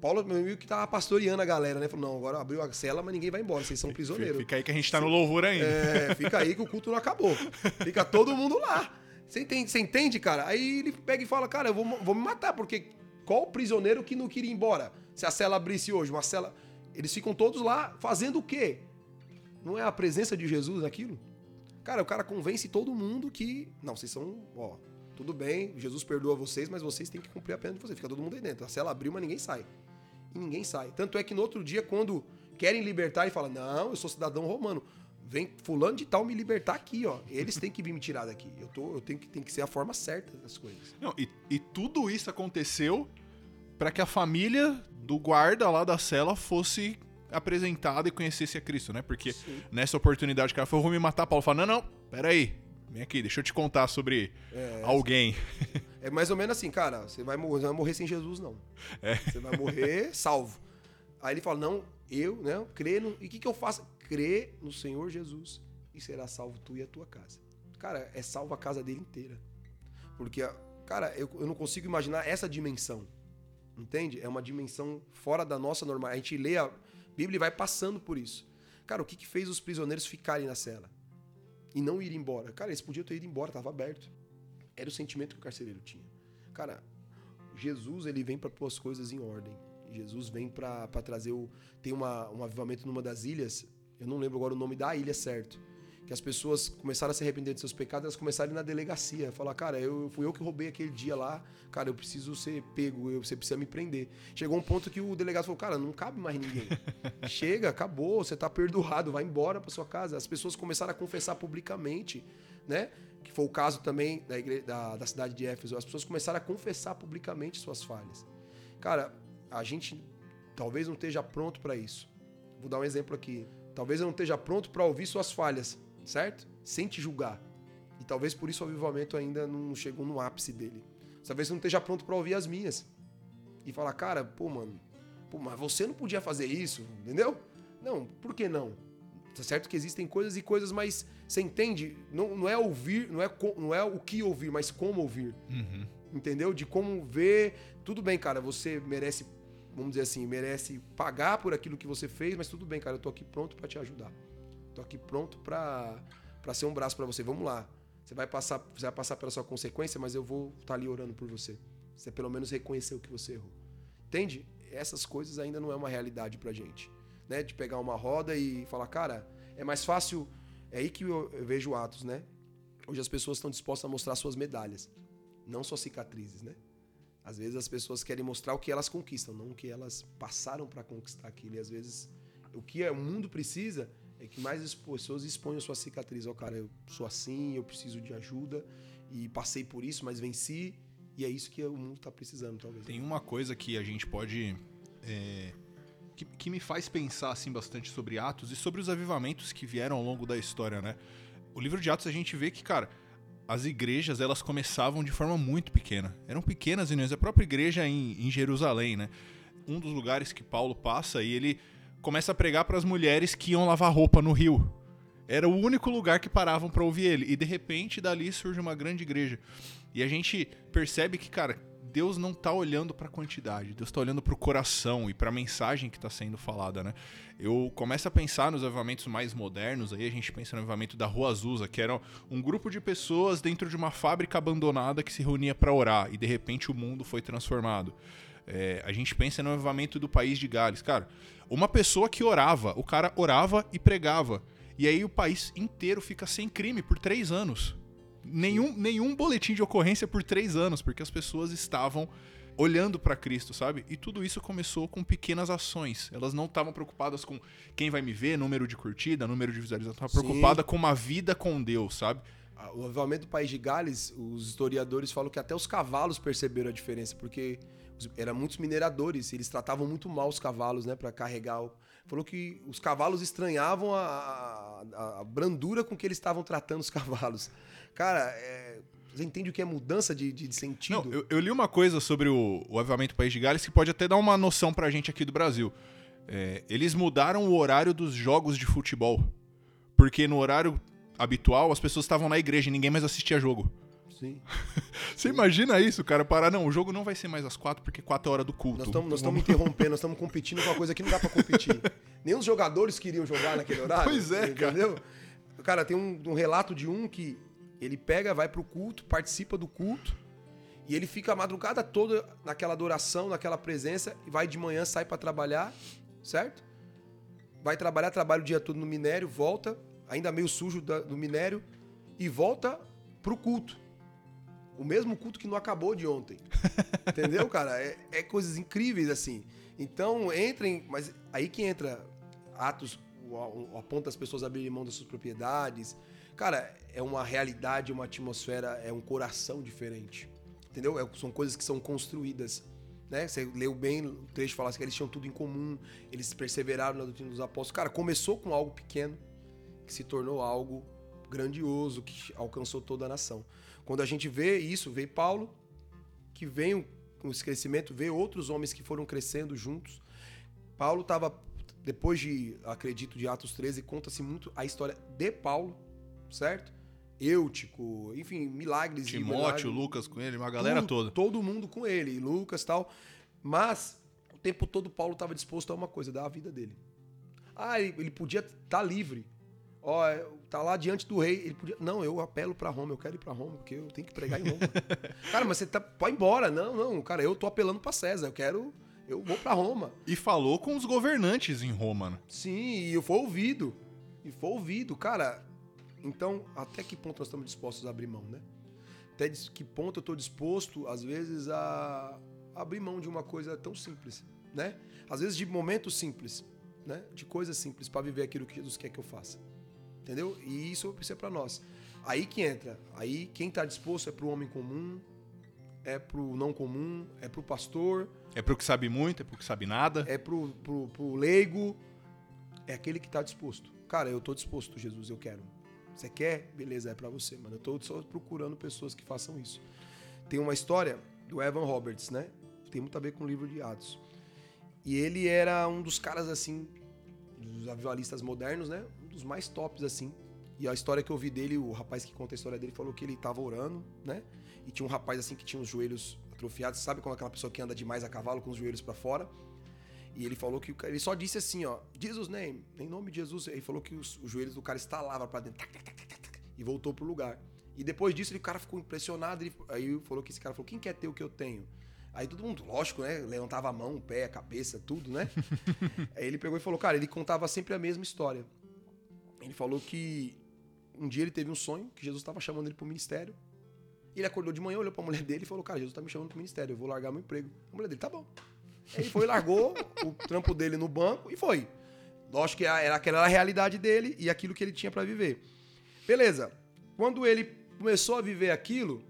Paulo, meu amigo, que tava pastoreando a galera, né? Falou, não, agora abriu a cela, mas ninguém vai embora, vocês são prisioneiros. Fica aí que a gente tá no louvor ainda. É, fica aí que o culto não acabou. Fica todo mundo lá. Você entende, você entende, cara? Aí ele pega e fala, cara, eu vou, vou me matar, porque qual o prisioneiro que não queria ir embora? Se a cela abrisse hoje, uma cela... Eles ficam todos lá fazendo o quê? Não é a presença de Jesus naquilo? Cara, o cara convence todo mundo que... Não, vocês são... Ó, tudo bem, Jesus perdoa vocês, mas vocês têm que cumprir a pena de vocês. Fica todo mundo aí dentro. A cela abriu, mas ninguém sai. E ninguém sai. Tanto é que no outro dia, quando querem libertar, ele fala, não, eu sou cidadão romano. Vem fulano de tal me libertar aqui, ó. Eles têm que vir me tirar daqui. Eu, tô, eu tenho que, tem que ser a forma certa das coisas. Não, e, e tudo isso aconteceu para que a família do guarda lá da cela fosse apresentada e conhecesse a Cristo, né? Porque Sim. nessa oportunidade o cara falou, vou me matar, Paulo fala, não, não, peraí, vem aqui, deixa eu te contar sobre alguém. É mais ou menos assim, cara, você vai, morrer, você vai morrer sem Jesus, não. É. Você vai morrer salvo. Aí ele fala, não, eu, né, crê no... E o que, que eu faço? Crê no Senhor Jesus e será salvo tu e a tua casa. Cara, é salvo a casa dele inteira. Porque, cara, eu, eu não consigo imaginar essa dimensão. Entende? É uma dimensão fora da nossa normal. A gente lê a Bíblia vai passando por isso. Cara, o que, que fez os prisioneiros ficarem na cela? E não ir embora? Cara, eles podiam ter ido embora, tava aberto. Era o sentimento que o carcereiro tinha. Cara, Jesus, ele vem para pôr as coisas em ordem. Jesus vem para trazer o. Tem uma, um avivamento numa das ilhas, eu não lembro agora o nome da ilha certo. Que as pessoas começaram a se arrepender de seus pecados, elas começaram a ir na delegacia. Falar, cara, eu fui eu que roubei aquele dia lá, cara, eu preciso ser pego, eu, você precisa me prender. Chegou um ponto que o delegado falou, cara, não cabe mais ninguém. Chega, acabou, você tá perdoado, vai embora para sua casa. As pessoas começaram a confessar publicamente, né? Que foi o caso também da, da, da cidade de Éfeso. As pessoas começaram a confessar publicamente suas falhas. Cara, a gente talvez não esteja pronto para isso. Vou dar um exemplo aqui. Talvez eu não esteja pronto para ouvir suas falhas, certo? Sem te julgar. E talvez por isso o avivamento ainda não chegou no ápice dele. Talvez eu não esteja pronto para ouvir as minhas. E falar, cara, pô, mano, pô, mas você não podia fazer isso, entendeu? Não, por que não? Tá certo que existem coisas e coisas, mas você entende? Não, não é ouvir, não é, não é o que ouvir, mas como ouvir. Uhum. Entendeu? De como ver. Tudo bem, cara, você merece, vamos dizer assim, merece pagar por aquilo que você fez, mas tudo bem, cara, eu tô aqui pronto para te ajudar. Tô aqui pronto para para ser um braço para você. Vamos lá. Você vai passar, você vai passar pela sua consequência, mas eu vou estar tá ali orando por você. Você pelo menos reconhecer o que você errou. Entende? Essas coisas ainda não é uma realidade pra gente, né? De pegar uma roda e falar, cara, é mais fácil, é aí que eu, vejo atos, né? Hoje as pessoas estão dispostas a mostrar suas medalhas, não suas cicatrizes, né? Às vezes as pessoas querem mostrar o que elas conquistam, não o que elas passaram para conquistar aquilo. E às vezes o que o mundo precisa é que mais as pessoas exponham suas cicatrizes. Ó, oh, cara, eu sou assim, eu preciso de ajuda e passei por isso, mas venci. E é isso que o mundo está precisando, talvez. Tem uma coisa que a gente pode é, que, que me faz pensar assim bastante sobre Atos e sobre os avivamentos que vieram ao longo da história, né? O livro de Atos a gente vê que, cara, as igrejas elas começavam de forma muito pequena. Eram pequenas reuniões. A própria igreja em, em Jerusalém, né? Um dos lugares que Paulo passa e ele começa a pregar para as mulheres que iam lavar roupa no rio. Era o único lugar que paravam para ouvir ele. E de repente dali surge uma grande igreja. E a gente percebe que, cara, Deus não está olhando para a quantidade, Deus está olhando para o coração e para a mensagem que está sendo falada, né? Eu começo a pensar nos avivamentos mais modernos, aí a gente pensa no avivamento da Rua Azusa, que era um grupo de pessoas dentro de uma fábrica abandonada que se reunia para orar e de repente o mundo foi transformado. É, a gente pensa no avivamento do país de Gales, cara. Uma pessoa que orava, o cara orava e pregava. E aí o país inteiro fica sem crime por três anos nenhum, nenhum boletim de ocorrência por três anos, porque as pessoas estavam olhando para Cristo, sabe? E tudo isso começou com pequenas ações. Elas não estavam preocupadas com quem vai me ver, número de curtida, número de visualização, estavam preocupadas com uma vida com Deus, sabe? O avivamento do país de Gales, os historiadores falam que até os cavalos perceberam a diferença, porque eram muitos mineradores, eles tratavam muito mal os cavalos, né, para carregar. Falou que os cavalos estranhavam a, a, a brandura com que eles estavam tratando os cavalos. Cara, é, você entende o que é mudança de, de, de sentido? Não, eu, eu, li uma coisa sobre o, o avivamento do País de Gales que pode até dar uma noção pra gente aqui do Brasil. É, eles mudaram o horário dos jogos de futebol. Porque no horário habitual as pessoas estavam na igreja e ninguém mais assistia jogo. Sim. Você imagina isso, cara? Parar, não, o jogo não vai ser mais às quatro porque quatro é hora do culto. Nós estamos interrompendo, nós estamos competindo com uma coisa que não dá pra competir. Nem os jogadores queriam jogar naquele horário. Pois é, entendeu? cara. Cara, tem um, um relato de um que ele pega, vai pro culto, participa do culto, e ele fica a madrugada toda naquela adoração, naquela presença, e vai de manhã, sai para trabalhar, certo? Vai trabalhar, trabalha o dia todo no minério, volta, ainda meio sujo do minério, e volta pro culto. O mesmo culto que não acabou de ontem. Entendeu, cara? É, é, coisas incríveis, assim. Então, entrem, mas aí que entra Atos, aponta as pessoas a abrirem mão das suas propriedades, Cara, é uma realidade, uma atmosfera, é um coração diferente. Entendeu? É, são coisas que são construídas. Né? Você leu bem o trecho falasse assim, que eles tinham tudo em comum, eles perseveraram na doutrina dos apóstolos. Cara, começou com algo pequeno, que se tornou algo grandioso, que alcançou toda a nação. Quando a gente vê isso, vê Paulo, que vem com esse crescimento, vê outros homens que foram crescendo juntos. Paulo estava, depois de, acredito, de Atos 13, conta-se muito a história de Paulo, certo? Eutico, enfim, milagres. Timóteo, Lucas com ele, uma galera tudo, toda. Todo mundo com ele, Lucas tal. Mas o tempo todo Paulo estava disposto a uma coisa, dar a vida dele. Ah, ele, ele podia estar tá livre. Ó, tá lá diante do rei, ele podia. Não, eu apelo para Roma, eu quero ir para Roma, porque eu tenho que pregar em Roma. cara, mas você tá. Ir embora. Não, não, cara, eu tô apelando para César, eu quero. Eu vou para Roma. E falou com os governantes em Roma, né? Sim, e eu fui ouvido. E foi ouvido. Cara, então, até que ponto nós estamos dispostos a abrir mão, né? Até que ponto eu estou disposto, às vezes, a abrir mão de uma coisa tão simples, né? Às vezes de momentos simples, né? De coisas simples para viver aquilo que Jesus quer que eu faça. Entendeu? E isso é para nós. Aí que entra. Aí quem está disposto é para o homem comum, é para o não comum, é para o pastor. É para o que sabe muito, é para o que sabe nada. É para o leigo. É aquele que está disposto. Cara, eu estou disposto, Jesus, eu quero. Você quer? Beleza, é para você, mano. Eu tô só procurando pessoas que façam isso. Tem uma história do Evan Roberts, né? Tem muito a ver com o livro de Atos. E ele era um dos caras, assim, dos avivalistas modernos, né? Dos mais tops, assim. E a história que eu vi dele, o rapaz que conta a história dele falou que ele tava orando, né? E tinha um rapaz, assim, que tinha os joelhos atrofiados. Sabe quando aquela pessoa que anda demais a cavalo com os joelhos para fora? E ele falou que ele só disse assim, ó, Jesus name, em nome de Jesus. Ele falou que os, os joelhos do cara estalavam para dentro tac, tac, tac, e voltou pro lugar. E depois disso, ele, o cara ficou impressionado. Ele, aí falou que esse cara falou: quem quer ter o que eu tenho? Aí todo mundo, lógico, né? Levantava a mão, o pé, a cabeça, tudo, né? aí ele pegou e falou: cara, ele contava sempre a mesma história. Ele falou que um dia ele teve um sonho que Jesus estava chamando ele pro ministério. Ele acordou de manhã, olhou pra mulher dele e falou: Cara, Jesus tá me chamando pro ministério, eu vou largar meu emprego. A mulher dele, tá bom. Ele foi, largou o trampo dele no banco e foi. Lógico que era aquela era a realidade dele e aquilo que ele tinha para viver. Beleza. Quando ele começou a viver aquilo,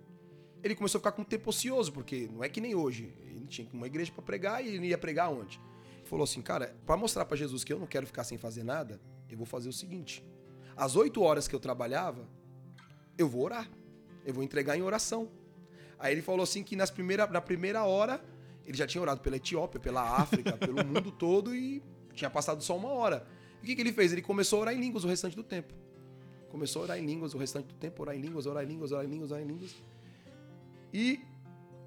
ele começou a ficar com um tempo ocioso, porque não é que nem hoje. Ele tinha uma igreja para pregar e ele ia pregar onde? falou assim, cara, para mostrar para Jesus que eu não quero ficar sem fazer nada, eu vou fazer o seguinte: às 8 horas que eu trabalhava, eu vou orar. Eu vou entregar em oração. Aí ele falou assim que nas primeira, na primeira hora ele já tinha orado pela Etiópia, pela África, pelo mundo todo e tinha passado só uma hora. E o que, que ele fez? Ele começou a orar em línguas o restante do tempo. Começou a orar em línguas o restante do tempo, orar em línguas, orar em línguas, orar em línguas, orar em línguas. E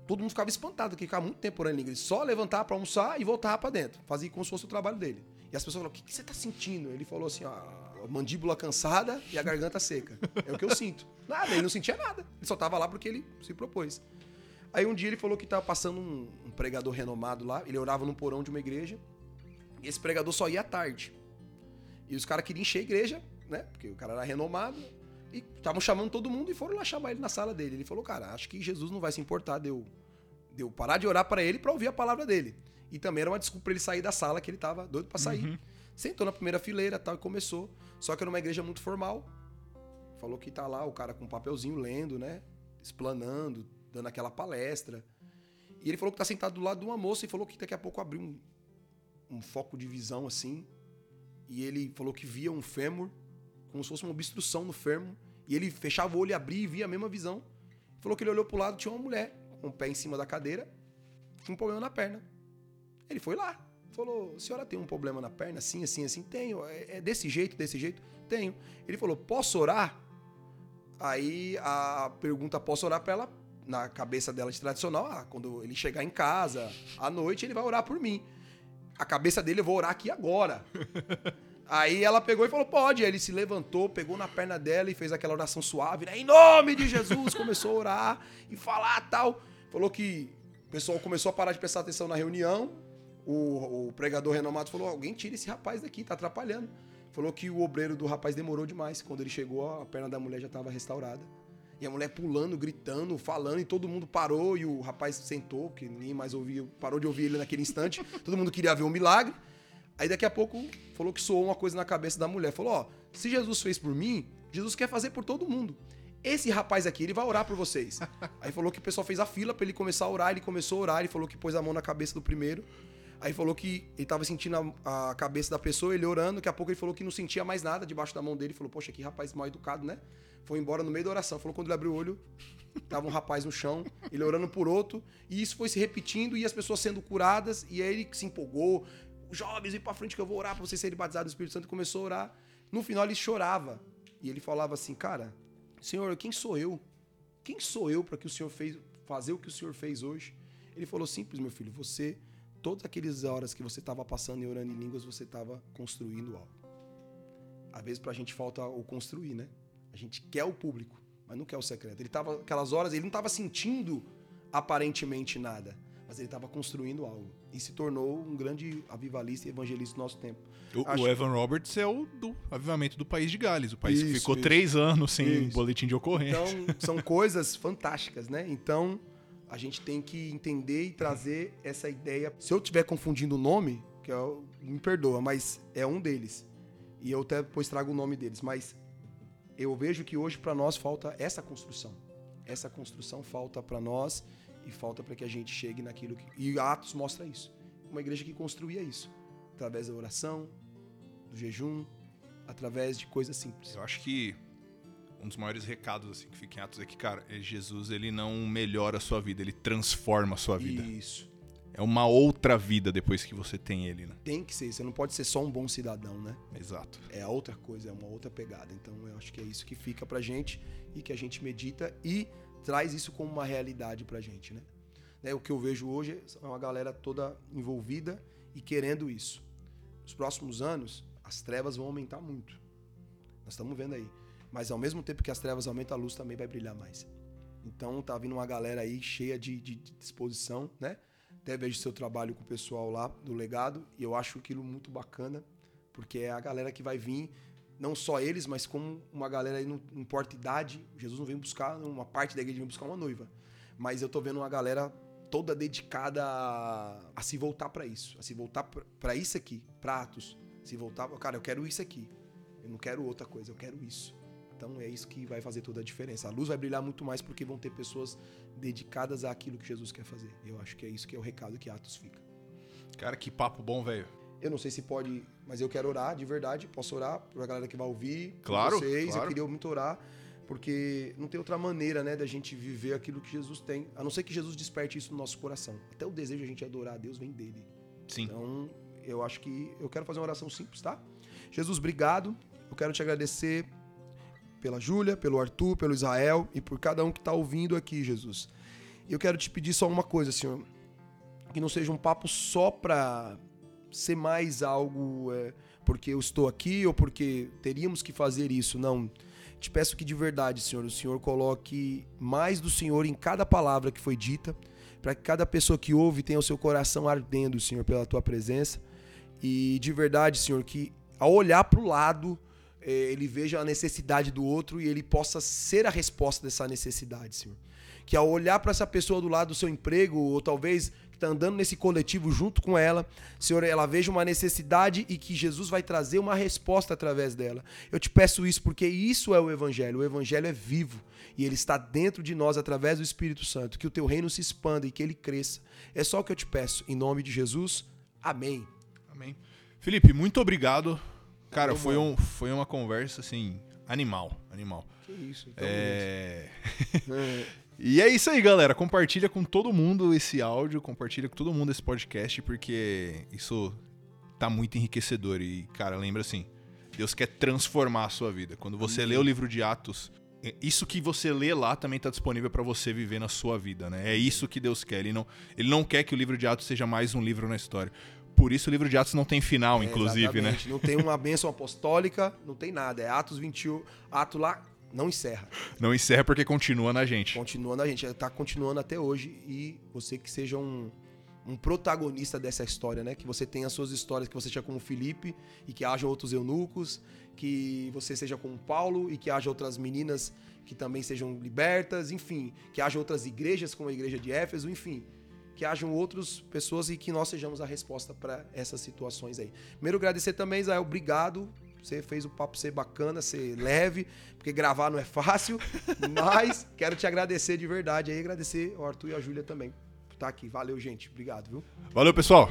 todo mundo ficava espantado, que ficava muito tempo orando em línguas. Ele só levantava para almoçar e voltava para dentro. Fazia como se fosse o trabalho dele. E as pessoas falaram, o que, que você está sentindo? Ele falou assim, ah, a mandíbula cansada e a garganta seca. É o que eu sinto. Nada, ele não sentia nada. Ele só estava lá porque ele se propôs. Aí um dia ele falou que estava passando um, um, pregador renomado lá. Ele orava no porão de uma igreja. E esse pregador só ia à tarde. E os caras queriam encher a igreja, né? Porque o cara era renomado. E estavam chamando todo mundo e foram lá chamar ele na sala dele. Ele falou, cara, acho que Jesus não vai se importar de eu, de eu parar de orar para ele para ouvir a palavra dele. E também era uma desculpa para ele sair da sala, que ele estava doido para sair. Uhum. Sentou na primeira fileira tal, e começou. Só que era uma igreja muito formal. Falou que tá lá o cara com um papelzinho lendo, né? Explanando, dando aquela palestra. E ele falou que tá sentado do lado de uma moça e falou que daqui a pouco abriu um, um foco de visão assim. E ele falou que via um fêmur, como se fosse uma obstrução no fêmur. E ele fechava o olho e abria e via a mesma visão. Falou que ele olhou pro lado tinha uma mulher com o pé em cima da cadeira, com um problema na perna. Ele foi lá. Falou, a senhora tem um problema na perna, assim, assim, assim? Tenho. É, é desse jeito, desse jeito? Tenho. Ele falou, posso orar? Aí a pergunta, posso orar para ela? Na cabeça dela de tradicional, ah, quando ele chegar em casa, à noite, ele vai orar por mim. A cabeça dele, eu vou orar aqui agora. Aí ela pegou e falou, pode. Aí ele se levantou, pegou na perna dela e fez aquela oração suave, né? Em nome de Jesus, começou a orar e falar tal. Falou que o pessoal começou a parar de prestar atenção na reunião o, o pregador renomado falou: alguém tira esse rapaz daqui, tá atrapalhando. Falou que o obreiro do rapaz demorou demais. Quando ele chegou, a perna da mulher já estava restaurada. E a mulher pulando, gritando, falando, e todo mundo parou e o rapaz sentou, porque ninguém mais ouvia, parou de ouvir ele naquele instante. todo mundo queria ver um milagre. Aí daqui a pouco falou que soou uma coisa na cabeça da mulher. Falou: Ó, se Jesus fez por mim, Jesus quer fazer por todo mundo. Esse rapaz aqui, ele vai orar por vocês. Aí falou que o pessoal fez a fila para ele começar a orar, ele começou a orar, ele falou que pôs a mão na cabeça do primeiro. Aí falou que ele tava sentindo a, a, cabeça da pessoa, ele orando, daqui a pouco ele falou que não sentia mais nada debaixo da mão dele. Falou, poxa, que rapaz mal educado, né? Foi embora no meio da oração. Falou quando ele abriu o olho, tava um rapaz no chão, ele orando por outro. E isso foi se repetindo e as pessoas sendo curadas. E aí ele se empolgou. Jovens, vem pra frente que eu vou orar pra vocês serem batizados no Espírito Santo. E começou a orar. No final ele chorava. E ele falava assim, cara, Senhor, quem sou eu? Quem sou eu para que o Senhor fez fazer o que o Senhor fez hoje? Ele falou simples, meu filho, você todas aquelas horas que você estava passando e orando em línguas, você estava construindo algo. Às vezes para a gente falta o construir, né? A gente quer o público, mas não quer o secreto. Ele tava aquelas horas, ele não estava sentindo aparentemente nada, mas ele estava construindo algo e se tornou um grande avivalista e evangelista do nosso tempo. O, Acho... o Evan Roberts é o do avivamento do país de Gales, o país isso, que ficou isso. três anos sem isso. boletim de ocorrência. Então são coisas fantásticas, né? Então a gente tem que entender e trazer essa ideia. Se eu estiver confundindo o nome, que eu, me perdoa, mas é um deles. E eu até depois trago o nome deles. Mas eu vejo que hoje para nós falta essa construção. Essa construção falta para nós e falta para que a gente chegue naquilo que. E Atos mostra isso. Uma igreja que construía isso. Através da oração, do jejum, através de coisas simples. Eu acho que um dos maiores recados assim que fica em Atos é que, cara, é Jesus ele não melhora a sua vida, ele transforma a sua vida. Isso. É uma outra vida depois que você tem ele, né? Tem que ser, você não pode ser só um bom cidadão, né? Exato. É outra coisa, é uma outra pegada. Então eu acho que é isso que fica pra gente e que a gente medita e traz isso como uma realidade pra gente, né? né? O que eu vejo hoje é uma galera toda envolvida e querendo isso. Nos próximos anos, as trevas vão aumentar muito. Nós estamos vendo aí. Mas ao mesmo tempo que as trevas aumentam, a luz também vai brilhar mais. Então tá vindo uma galera aí cheia de, de, de disposição, né? Até vejo seu trabalho com o pessoal lá do legado e eu acho aquilo muito bacana, porque é a galera que vai vir, não só eles, mas como uma galera aí, não importa idade. Jesus não vem buscar, uma parte da igreja vem buscar uma noiva. Mas eu tô vendo uma galera toda dedicada a, a se voltar para isso, a se voltar para isso aqui, pratos, se voltar, cara, eu quero isso aqui. Eu não quero outra coisa, eu quero isso. Então é isso que vai fazer toda a diferença. A luz vai brilhar muito mais porque vão ter pessoas dedicadas àquilo que Jesus quer fazer. Eu acho que é isso que é o recado que Atos fica. Cara, que papo bom, velho. Eu não sei se pode, mas eu quero orar de verdade. Posso orar pra galera que vai ouvir. Claro, Vocês. claro. Eu queria muito orar, porque não tem outra maneira, né, da gente viver aquilo que Jesus tem. A não ser que Jesus desperte isso no nosso coração. Até o desejo de a gente adorar a Deus vem dele. Sim. Então, eu acho que eu quero fazer uma oração simples, tá? Jesus, obrigado. Eu quero te agradecer pela Júlia, pelo Arthur, pelo Israel e por cada um que está ouvindo aqui, Jesus. Eu quero te pedir só uma coisa, Senhor. Que não seja um papo só para ser mais algo é, porque eu estou aqui ou porque teríamos que fazer isso. Não. Te peço que de verdade, Senhor, o Senhor coloque mais do Senhor em cada palavra que foi dita, para que cada pessoa que ouve tenha o seu coração ardendo, Senhor, pela tua presença. E de verdade, Senhor, que ao olhar para o lado, ele veja a necessidade do outro e ele possa ser a resposta dessa necessidade, Senhor. Que ao olhar para essa pessoa do lado do seu emprego, ou talvez que está andando nesse coletivo junto com ela, Senhor, ela veja uma necessidade e que Jesus vai trazer uma resposta através dela. Eu te peço isso porque isso é o Evangelho. O Evangelho é vivo e ele está dentro de nós através do Espírito Santo. Que o teu reino se expanda e que ele cresça. É só o que eu te peço. Em nome de Jesus. Amém. Amém. Felipe, muito obrigado. Cara, foi, um, foi uma conversa, assim, animal. Animal. Que isso. Então, É... é. E é isso aí, galera. Compartilha com todo mundo esse áudio, compartilha com todo mundo esse podcast, porque isso tá muito enriquecedor. E, cara, lembra assim: Deus quer transformar a sua vida. Quando você lê o livro de Atos, é- isso que você lê lá também tá disponível para você viver na sua vida, né? É isso que Deus quer. Ele não, ele não quer que o livro de Atos seja mais um livro na história. Por isso o livro de Atos não tem final, É, inclusive, né? exatamente. Não tem uma bênção apostólica, não tem nada. É Atos 21, ato lá, não encerra. Não encerra porque continua na gente. Continua na gente, tá continuando até hoje e você que seja um, um protagonista dessa história, né? Que você tenha as suas histórias, que você seja como Felipe e que haja outros eunucos, que você seja como Paulo e que haja outras meninas que também sejam libertas, enfim, que haja outras igrejas como a igreja de Éfeso, enfim, que hajam outras pessoas e que nós sejamos a resposta para essas situações aí. Primeiro agradecer também, Israel, obrigado. Você fez o papo ser bacana, ser leve, porque gravar não é fácil, mas quero te agradecer de verdade aí, agradecer ao Arthur e a Júlia também por estar aqui. Valeu, gente. Obrigado, viu? Valeu, pessoal!